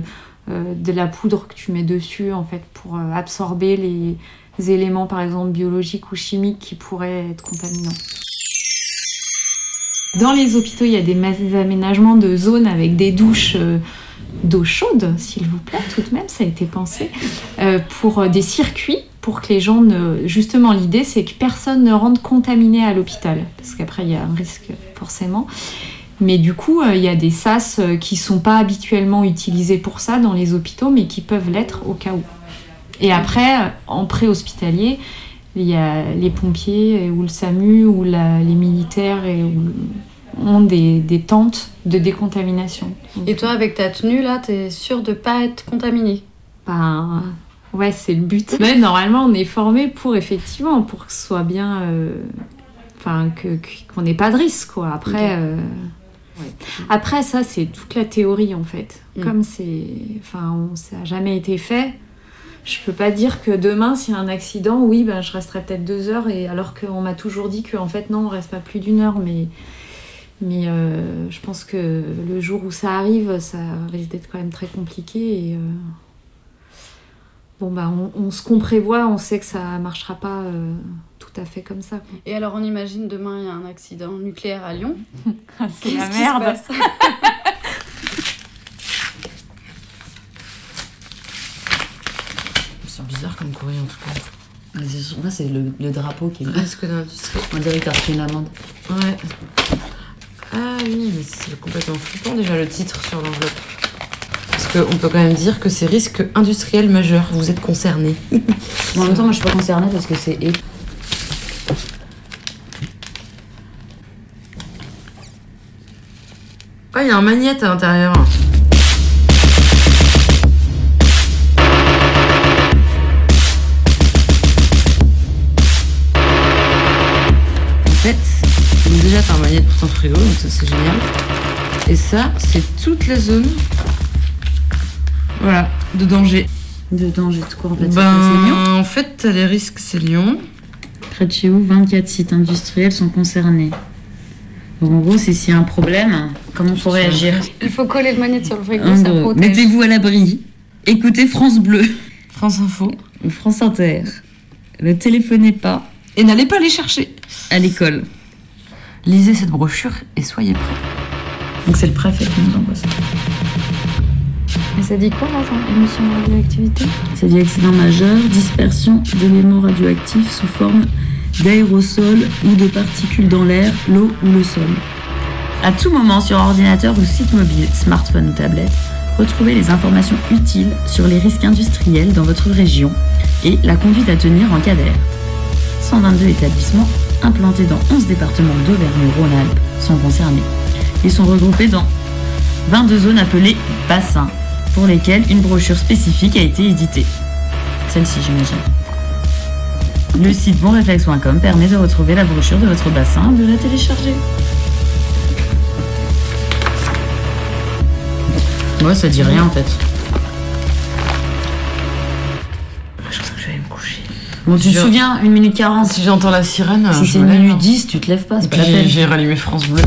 euh, de la poudre que tu mets dessus, en fait, pour absorber les éléments, par exemple, biologiques ou chimiques qui pourraient être contaminants. Dans les hôpitaux, il y a des aménagements de zones avec des douches d'eau chaude, s'il vous plaît, tout de même, ça a été pensé, pour des circuits, pour que les gens ne... Justement, l'idée, c'est que personne ne rentre contaminé à l'hôpital, parce qu'après, il y a un risque, forcément. Mais du coup, euh, il y a des sas euh, qui sont pas habituellement utilisés pour ça dans les hôpitaux, mais qui peuvent l'être au cas où. Et après, en pré-hospitalier, il y a les pompiers euh, ou le SAMU ou la- les militaires et, ou- ont des, des tentes de décontamination. Et toi avec ta tenue là, t'es sûr de pas être contaminé? Ben, ouais, c'est le but. Mais normalement, on est formé pour effectivement, pour que ce soit bien. euh, Enfin, qu'on n'ait pas de risque, quoi. Après. Euh, ouais. Après, ça, c'est toute la théorie, en fait. Mm. Comme c'est. Enfin, on- ça n'a jamais été fait. Je peux pas dire que demain, s'il y a un accident, oui, ben, je resterai peut-être deux heures, et alors qu'on m'a toujours dit qu'en fait, non, on reste pas plus d'une heure, mais. Mais euh, je pense que le jour où ça arrive, ça risque d'être quand même très compliqué. Et, euh, bon, bah, on, on se qu'on prévoit, on sait que ça marchera pas euh, tout à fait comme ça. quoi. Et alors on imagine demain il y a un accident nucléaire à Lyon. c'est la Qu'est-ce qui se merde. passe C'est bizarre comme courrier en tout cas. Là, c'est le, le drapeau qui est risque d'industrie. On dirait que t'as reçu une amende. Ouais. Ah oui, mais c'est complètement flippant déjà le titre sur l'enveloppe. Qu'on peut quand même dire que c'est risque industriel majeur. Vous êtes concerné. En même temps, moi je suis pas concernée parce que c'est. Ah, il y a un magnète à l'intérieur. gagné pour ton frigo, donc ça c'est génial. Et ça, c'est toute la zone. Voilà, de danger. De danger de quoi en fait Ben, C'est Lyon en fait, t'as les risques, c'est Lyon. Près de chez vous, 24 sites industriels sont concernés. Donc en gros, c'est s'il y a un problème, comment faut réagir Il faut coller le manette sur le frigo, ça protège. Mettez-vous à l'abri. Écoutez France Bleu. France Info. Ou France Inter. Ne téléphonez pas. Et n'allez pas les chercher. À l'école. Lisez cette brochure et soyez prêts. Donc c'est le préfet qui nous envoie ça. Mais ça dit quoi là, émission de radioactivité? Ça dit accident majeur, dispersion d'éléments radioactifs sous forme d'aérosols ou de particules dans l'air, l'eau ou le sol. À tout moment sur ordinateur ou site mobile, smartphone ou tablette, retrouvez les informations utiles sur les risques industriels dans votre région et la conduite à tenir en cas d'alerte. 122 établissements implantés dans 11 départements d'Auvergne-Rhône-Alpes sont concernés. Ils sont regroupés dans 22 zones appelées bassins, pour lesquelles une brochure spécifique a été éditée. Celle-ci, j'imagine. Le site bonreflex.com permet de retrouver la brochure de votre bassin, de la télécharger. Ouais, ça dit rien en fait. Je pense que je vais me coucher. Bon, tu te souviens, 1 minute 40 Si j'entends la sirène, Si je c'est me 1 lève. minute 10, tu te lèves pas, c'est pas la Puis peine. j'ai rallumé France Bleu.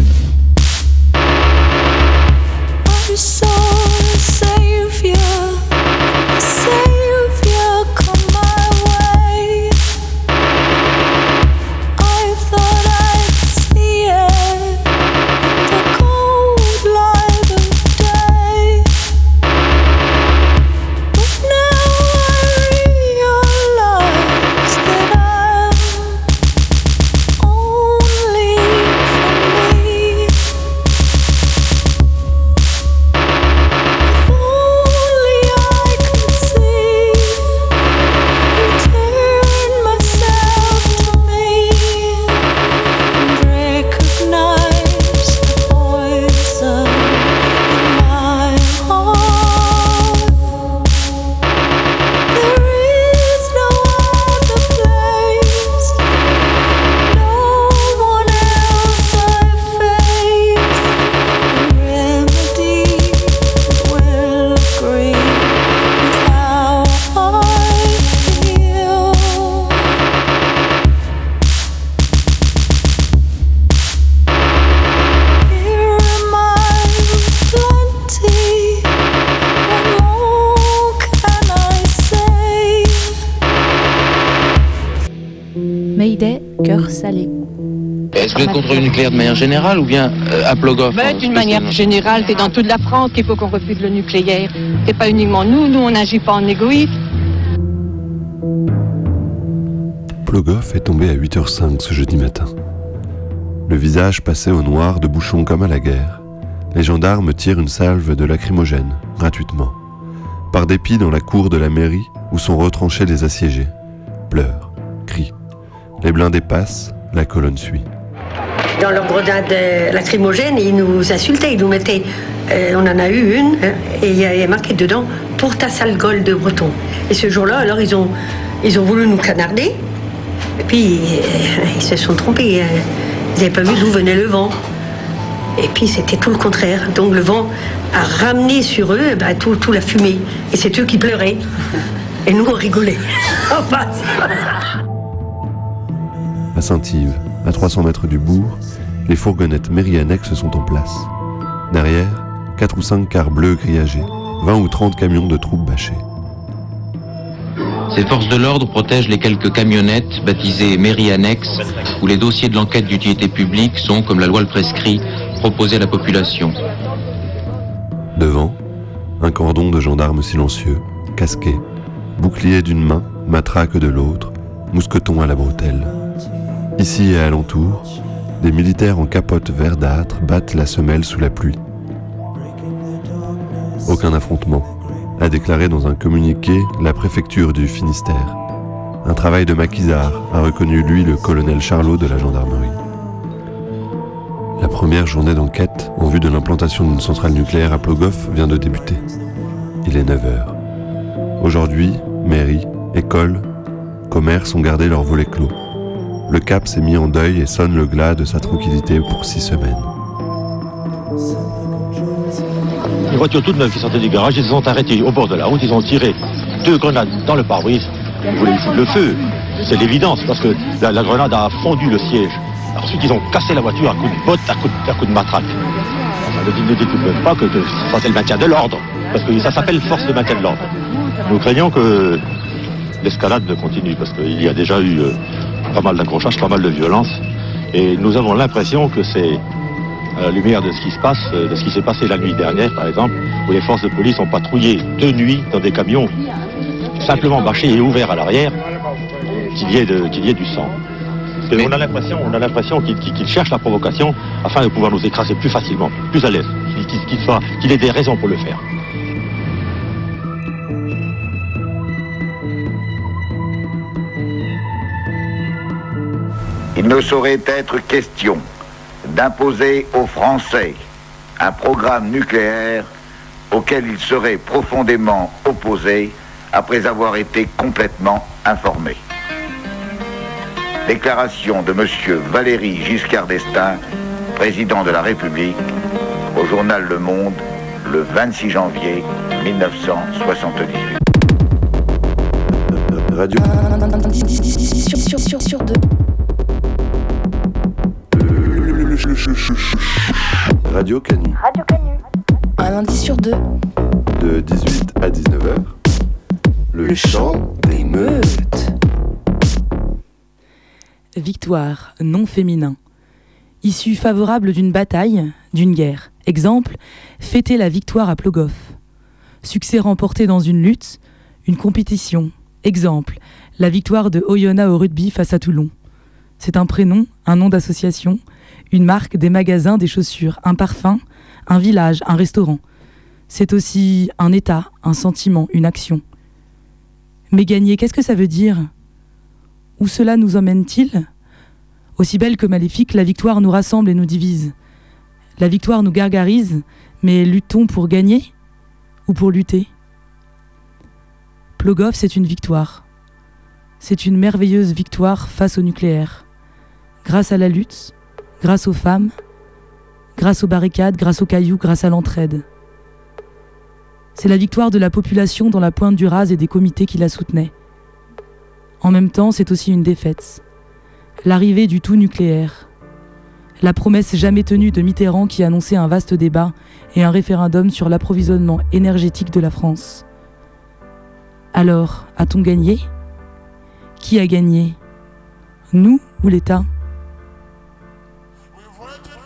Contre le nucléaire de manière générale ou bien euh, à Plogoff Mais d'une manière générale, c'est dans toute la France qu'il faut qu'on refuse le nucléaire. C'est pas uniquement nous, nous on n'agit pas en égoïste. Plogoff est tombé à 8h05 ce jeudi matin. Le visage passé au noir de bouchons comme à la guerre. Les gendarmes tirent une salve de lacrymogène, gratuitement. Par dépit dans la cour de la mairie où sont retranchés les assiégés. Pleurs, cris. Les blindés passent, la colonne suit. Dans leur grenade lacrymogène, ils nous insultaient, ils nous mettaient. euh, on en a eu une, hein, et il y a marqué dedans pour ta sale gueule de breton. Et ce jour-là, alors ils ont, ils ont voulu nous canarder, et puis euh, ils se sont trompés. euh, ils n'avaient pas vu d'où venait le vent. Et puis c'était tout le contraire. Donc le vent a ramené sur eux ben, tout, tout la fumée. Et c'est eux qui pleuraient. Et nous, on rigolait. Oh, bah, À Saint-Yves, à 300 mètres du bourg, les fourgonnettes mairie annexes sont en place. Derrière, 4 ou 5 cars bleus grillagés, 20 ou 30 camions de troupes bâchés. Ces forces de l'ordre protègent les quelques camionnettes baptisées mairie annexe où les dossiers de l'enquête d'utilité publique sont, comme la loi le prescrit, proposés à la population. Devant, un cordon de gendarmes silencieux, casqués, bouclier d'une main, matraque de l'autre, mousqueton à la bretelle. Ici et alentour, des militaires en capote verdâtre battent la semelle sous la pluie. Aucun affrontement, a déclaré dans un communiqué la préfecture du Finistère. Un travail de maquisard, a reconnu lui le colonel Charlot de la gendarmerie. La première journée d'enquête en vue de l'implantation d'une centrale nucléaire à Plogoff vient de débuter. Il est 9h. Aujourd'hui, mairie, école, commerce ont gardé leur volet clos. Le Cap s'est mis en deuil et sonne le glas de sa tranquillité pour six semaines. Une voiture toute neuve qui sortait du garage, ils se sont arrêtés au bord de la route, ils ont tiré deux grenades dans le pare-brise. Ils voulaient foutre le feu, c'est l'évidence, parce que la, grenade a fondu le siège. Ensuite, ils ont cassé la voiture à coups de botte, à coups de, matraque. Ne ne dites même pas que, que ça c'est le maintien de l'ordre, parce que ça s'appelle force de maintien de l'ordre. Nous craignons que l'escalade ne continue, parce qu'il y a déjà eu euh, pas mal d'accrochages, pas mal de violence, et nous avons l'impression que c'est à la lumière de ce qui se passe, euh, de ce qui s'est passé la nuit dernière, par exemple, où les forces de police ont patrouillé de nuit dans des camions simplement bâchés et ouverts à l'arrière, qu'il y, ait y du sang. Que on a l'impression, qu'ils cherchent la provocation afin de pouvoir nous écraser plus facilement, plus à l'aise, qu'il ait des raisons pour le faire. Il ne saurait être question d'imposer aux Français un programme nucléaire auquel ils seraient profondément opposés après avoir été complètement informés. Déclaration de M. Valéry Giscard d'Estaing, président de la République, au journal Le Monde, le 26 janvier 1978. Radio, Sur, sur, sur, sur deux. Radio Canu, Radio Canu. Un lundi sur deux. de 18 à 19h. Le, chant des meutes. Victoire, nom féminin. Issue favorable d'une bataille, d'une guerre. Exemple, fêter la victoire à Plogoff. Succès remporté dans une lutte, une compétition. Exemple, la victoire de Oyonnax au rugby face à Toulon. C'est un prénom, un nom d'association, une marque, des magasins, des chaussures, un parfum, un village, un restaurant. C'est aussi un état, un sentiment, une action. Mais gagner, qu'est-ce que ça veut dire? Où cela nous emmène-t-il? Aussi belle que maléfique, la victoire nous rassemble et nous divise. La victoire nous gargarise, mais luttons pour gagner ou pour lutter? Plogoff, c'est une victoire. C'est une merveilleuse victoire face au nucléaire. Grâce à la lutte, grâce aux femmes, grâce aux barricades, grâce aux cailloux, grâce à l'entraide. C'est la victoire de la population dans la pointe du Raz et des comités qui la soutenaient. En même temps, c'est aussi une défaite. L'arrivée du tout nucléaire. La promesse jamais tenue de Mitterrand qui annonçait un vaste débat et un référendum sur l'approvisionnement énergétique de la France. Alors, a-t-on gagné? Qui a gagné? Nous ou l'État?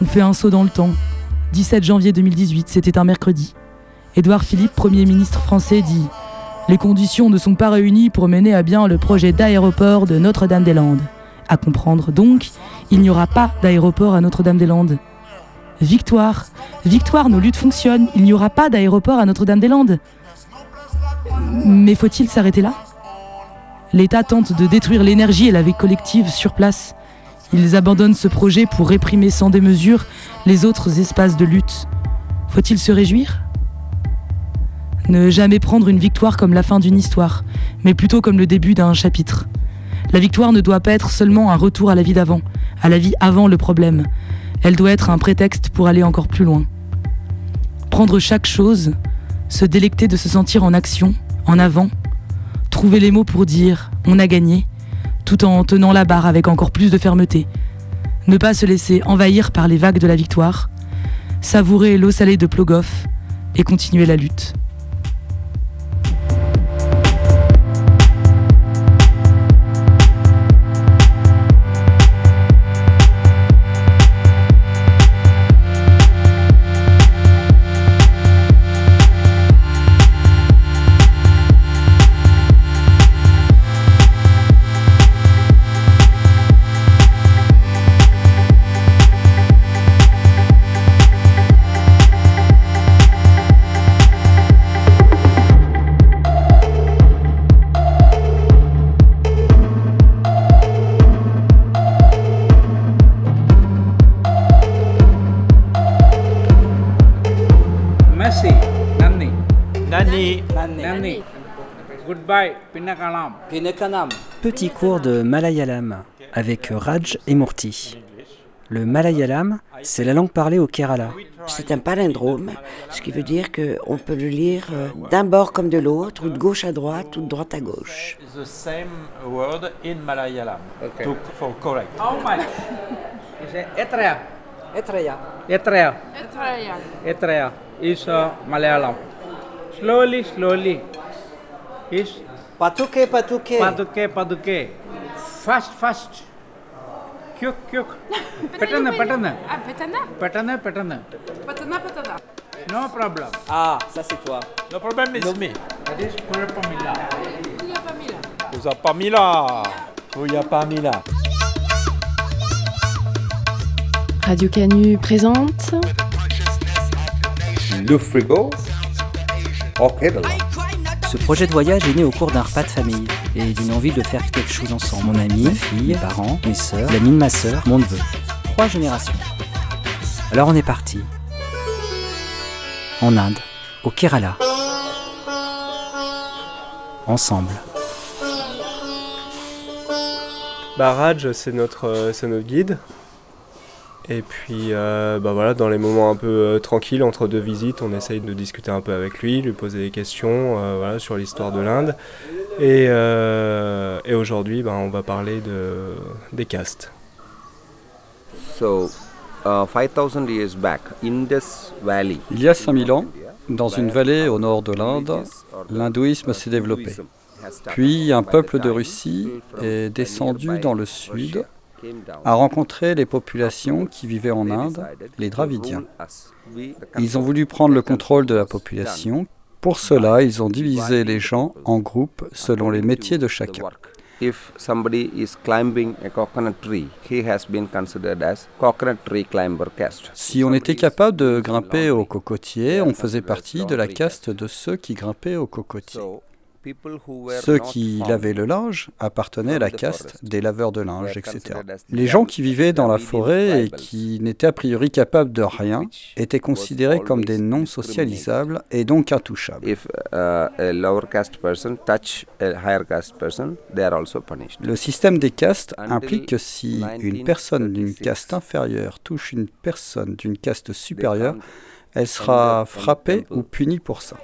On fait un saut dans le temps. 17 janvier 2018, c'était un mercredi. Édouard Philippe, Premier ministre français, dit Les conditions ne sont pas réunies pour mener à bien le projet d'aéroport de Notre-Dame-des-Landes. À comprendre donc, il n'y aura pas d'aéroport à Notre-Dame-des-Landes. Victoire Victoire, nos luttes fonctionnent, il n'y aura pas d'aéroport à Notre-Dame-des-Landes. Mais faut-il s'arrêter là? L'État tente de détruire l'énergie et la vie collective sur place. Ils abandonnent ce projet pour réprimer sans démesure les autres espaces de lutte. Faut-il se réjouir? Ne jamais prendre une victoire comme la fin d'une histoire, mais plutôt comme le début d'un chapitre. La victoire ne doit pas être seulement un retour à la vie d'avant, à la vie avant le problème. Elle doit être un prétexte pour aller encore plus loin. Prendre chaque chose, se délecter de se sentir en action, en avant, trouver les mots pour dire on a gagné, tout en tenant la barre avec encore plus de fermeté. Ne pas se laisser envahir par les vagues de la victoire, savourer l'eau salée de Plogoff et continuer la lutte. Nani? Nani. Goodbye. Pinakalam. Pinakanam. Petit cours de Malayalam avec Raj et Murti. Le Malayalam, c'est la langue parlée au Kerala. C'est un palindrome, ce qui veut dire qu'on peut le lire euh, d'un bord comme de l'autre, ou de gauche à droite, ou de droite à gauche. The same word in Malayalam. Okay. For correct. How much? Etreya. Etreya. Etreya. Etreya. Etreya is uh, Malayalam slowly, slowly. Is patuke, patuke. Patuke, patuke. Fast, fast. Quick, quick. Patana, patana. Ah, patana. Patana, patana. Patana, patana. No problem. Ah, ça c'est toi. No problem is no. me. That is Pamila. Kuya Pamila. Kuya Pamila. Kuya Pamila. Radio Canu présente Le Frigo ce projet de voyage est né au cours d'un repas de famille et d'une envie de faire quelque chose ensemble. Mon ami, ma fille, mes parents, mes sœurs, l'ami de ma sœur, mon neveu. Trois générations. Alors on est parti. En Inde, au Kerala. Ensemble. Barrage, c'est notre, euh, c'est notre guide. Et puis, euh, bah voilà, dans les moments un peu euh, tranquilles entre deux visites, on essaye de discuter un peu avec lui, lui poser des questions euh, voilà, sur l'histoire de l'Inde. Et, euh, et aujourd'hui, bah, on va parler de, des castes. So, uh, 5000 years back, Indus Valley. Il y a 5000 ans, dans une vallée au nord de l'Inde, l'hindouisme s'est développé. Puis un peuple de Russie est descendu dans le sud, a rencontré les populations qui vivaient en Inde, les Dravidiens. Ils ont voulu prendre le contrôle de la population. Pour cela, ils ont divisé les gens en groupes selon les métiers de chacun. If somebody is climbing a coconut tree, he has been considered as coconut tree climber caste. Si on était capable de grimper au cocotier, on faisait partie de la caste de ceux qui grimpaient au cocotier. Ceux qui lavaient le linge appartenaient à la caste des laveurs de linge, etc. Les gens qui vivaient dans la forêt et qui n'étaient a priori capables de rien étaient considérés comme des non socialisables et donc intouchables. If uh, a lower caste person touch a higher caste person, they are also punished. Le système des castes implique que si une personne d'une caste inférieure touche une personne d'une caste supérieure, elle sera frappée ou punie pour ça.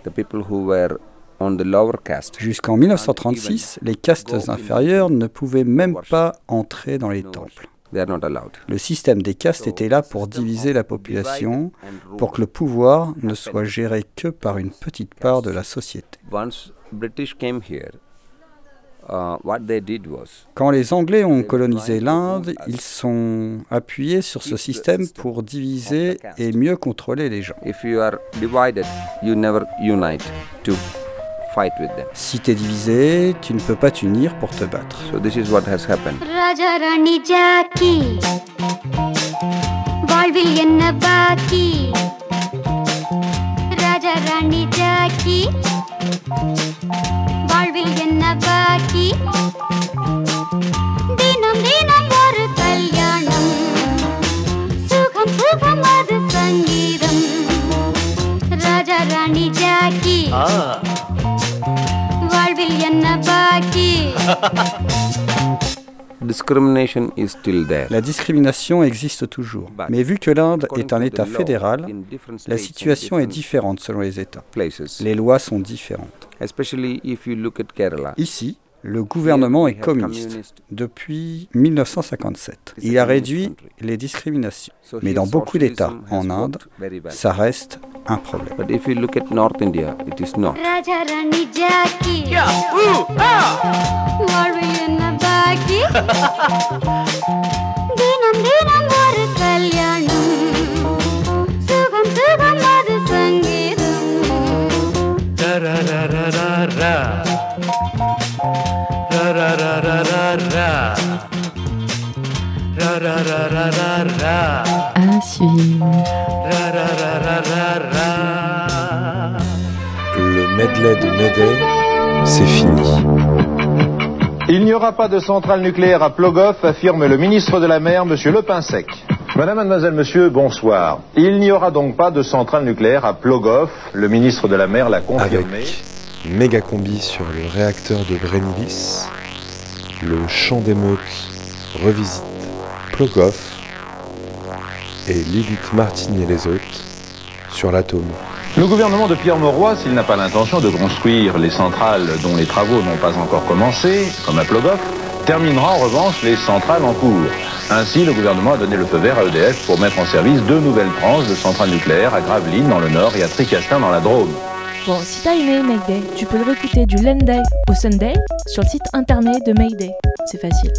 Jusqu'en 1936, les castes inférieures ne pouvaient même pas entrer dans les temples. Le système des castes était là pour diviser la population, pour que le pouvoir ne soit géré que par une petite part de la société. Uh, Quand les Anglais ont colonisé l'Inde, ils sont appuyés sur ce système pour diviser et mieux contrôler les gens. fight with them. Si t'es divisé, tu ne peux pas t'unir pour te battre. So this is what has happened. Raja Rani ஜாக்கி வாழ்வில் என்ன பாக்கி ராஜா ராணி ஜாக்கி வாழ்வில் என்ன பாக்கி தினம் தினம் ஒரு கல்யாணம் சுகம் சுகம் அது சங்கீதம் ராஜா Rani Jackie La discrimination existe toujours. Mais vu que l'Inde est un État fédéral, la situation est différente selon les États. Les lois sont différentes. Ici, le gouvernement est communiste. depuis 1957. Il a réduit les discriminations. Mais dans beaucoup d'États en Inde, ça reste un problème. Le medley de Medley, c'est fini. Il n'y aura pas de centrale nucléaire à Plogoff, affirme le ministre de la Mer, M. Le Pinsec. Madame, mademoiselle, monsieur, bonsoir. Il n'y aura donc pas de centrale nucléaire à Plogoff. Le ministre de la Mer l'a confirmé. Avec méga combi sur le réacteur de Greenpeace le chant d'émeute revisite Plogoff et Lilith Martini et les autres sur l'atome. Le gouvernement de Pierre Mauroy, s'il n'a pas l'intention de construire les centrales dont les travaux n'ont pas encore commencé, comme à Plogoff, terminera en revanche les centrales en cours. Ainsi, le gouvernement a donné le feu vert à EDF pour mettre en service deux nouvelles tranches de centrales nucléaires à Gravelines dans le nord et à Tricastin dans la Drôme. Bon, si t'as aimé Mayday, tu peux le réécouter du lundi au Sunday sur le site internet de Mayday. C'est facile.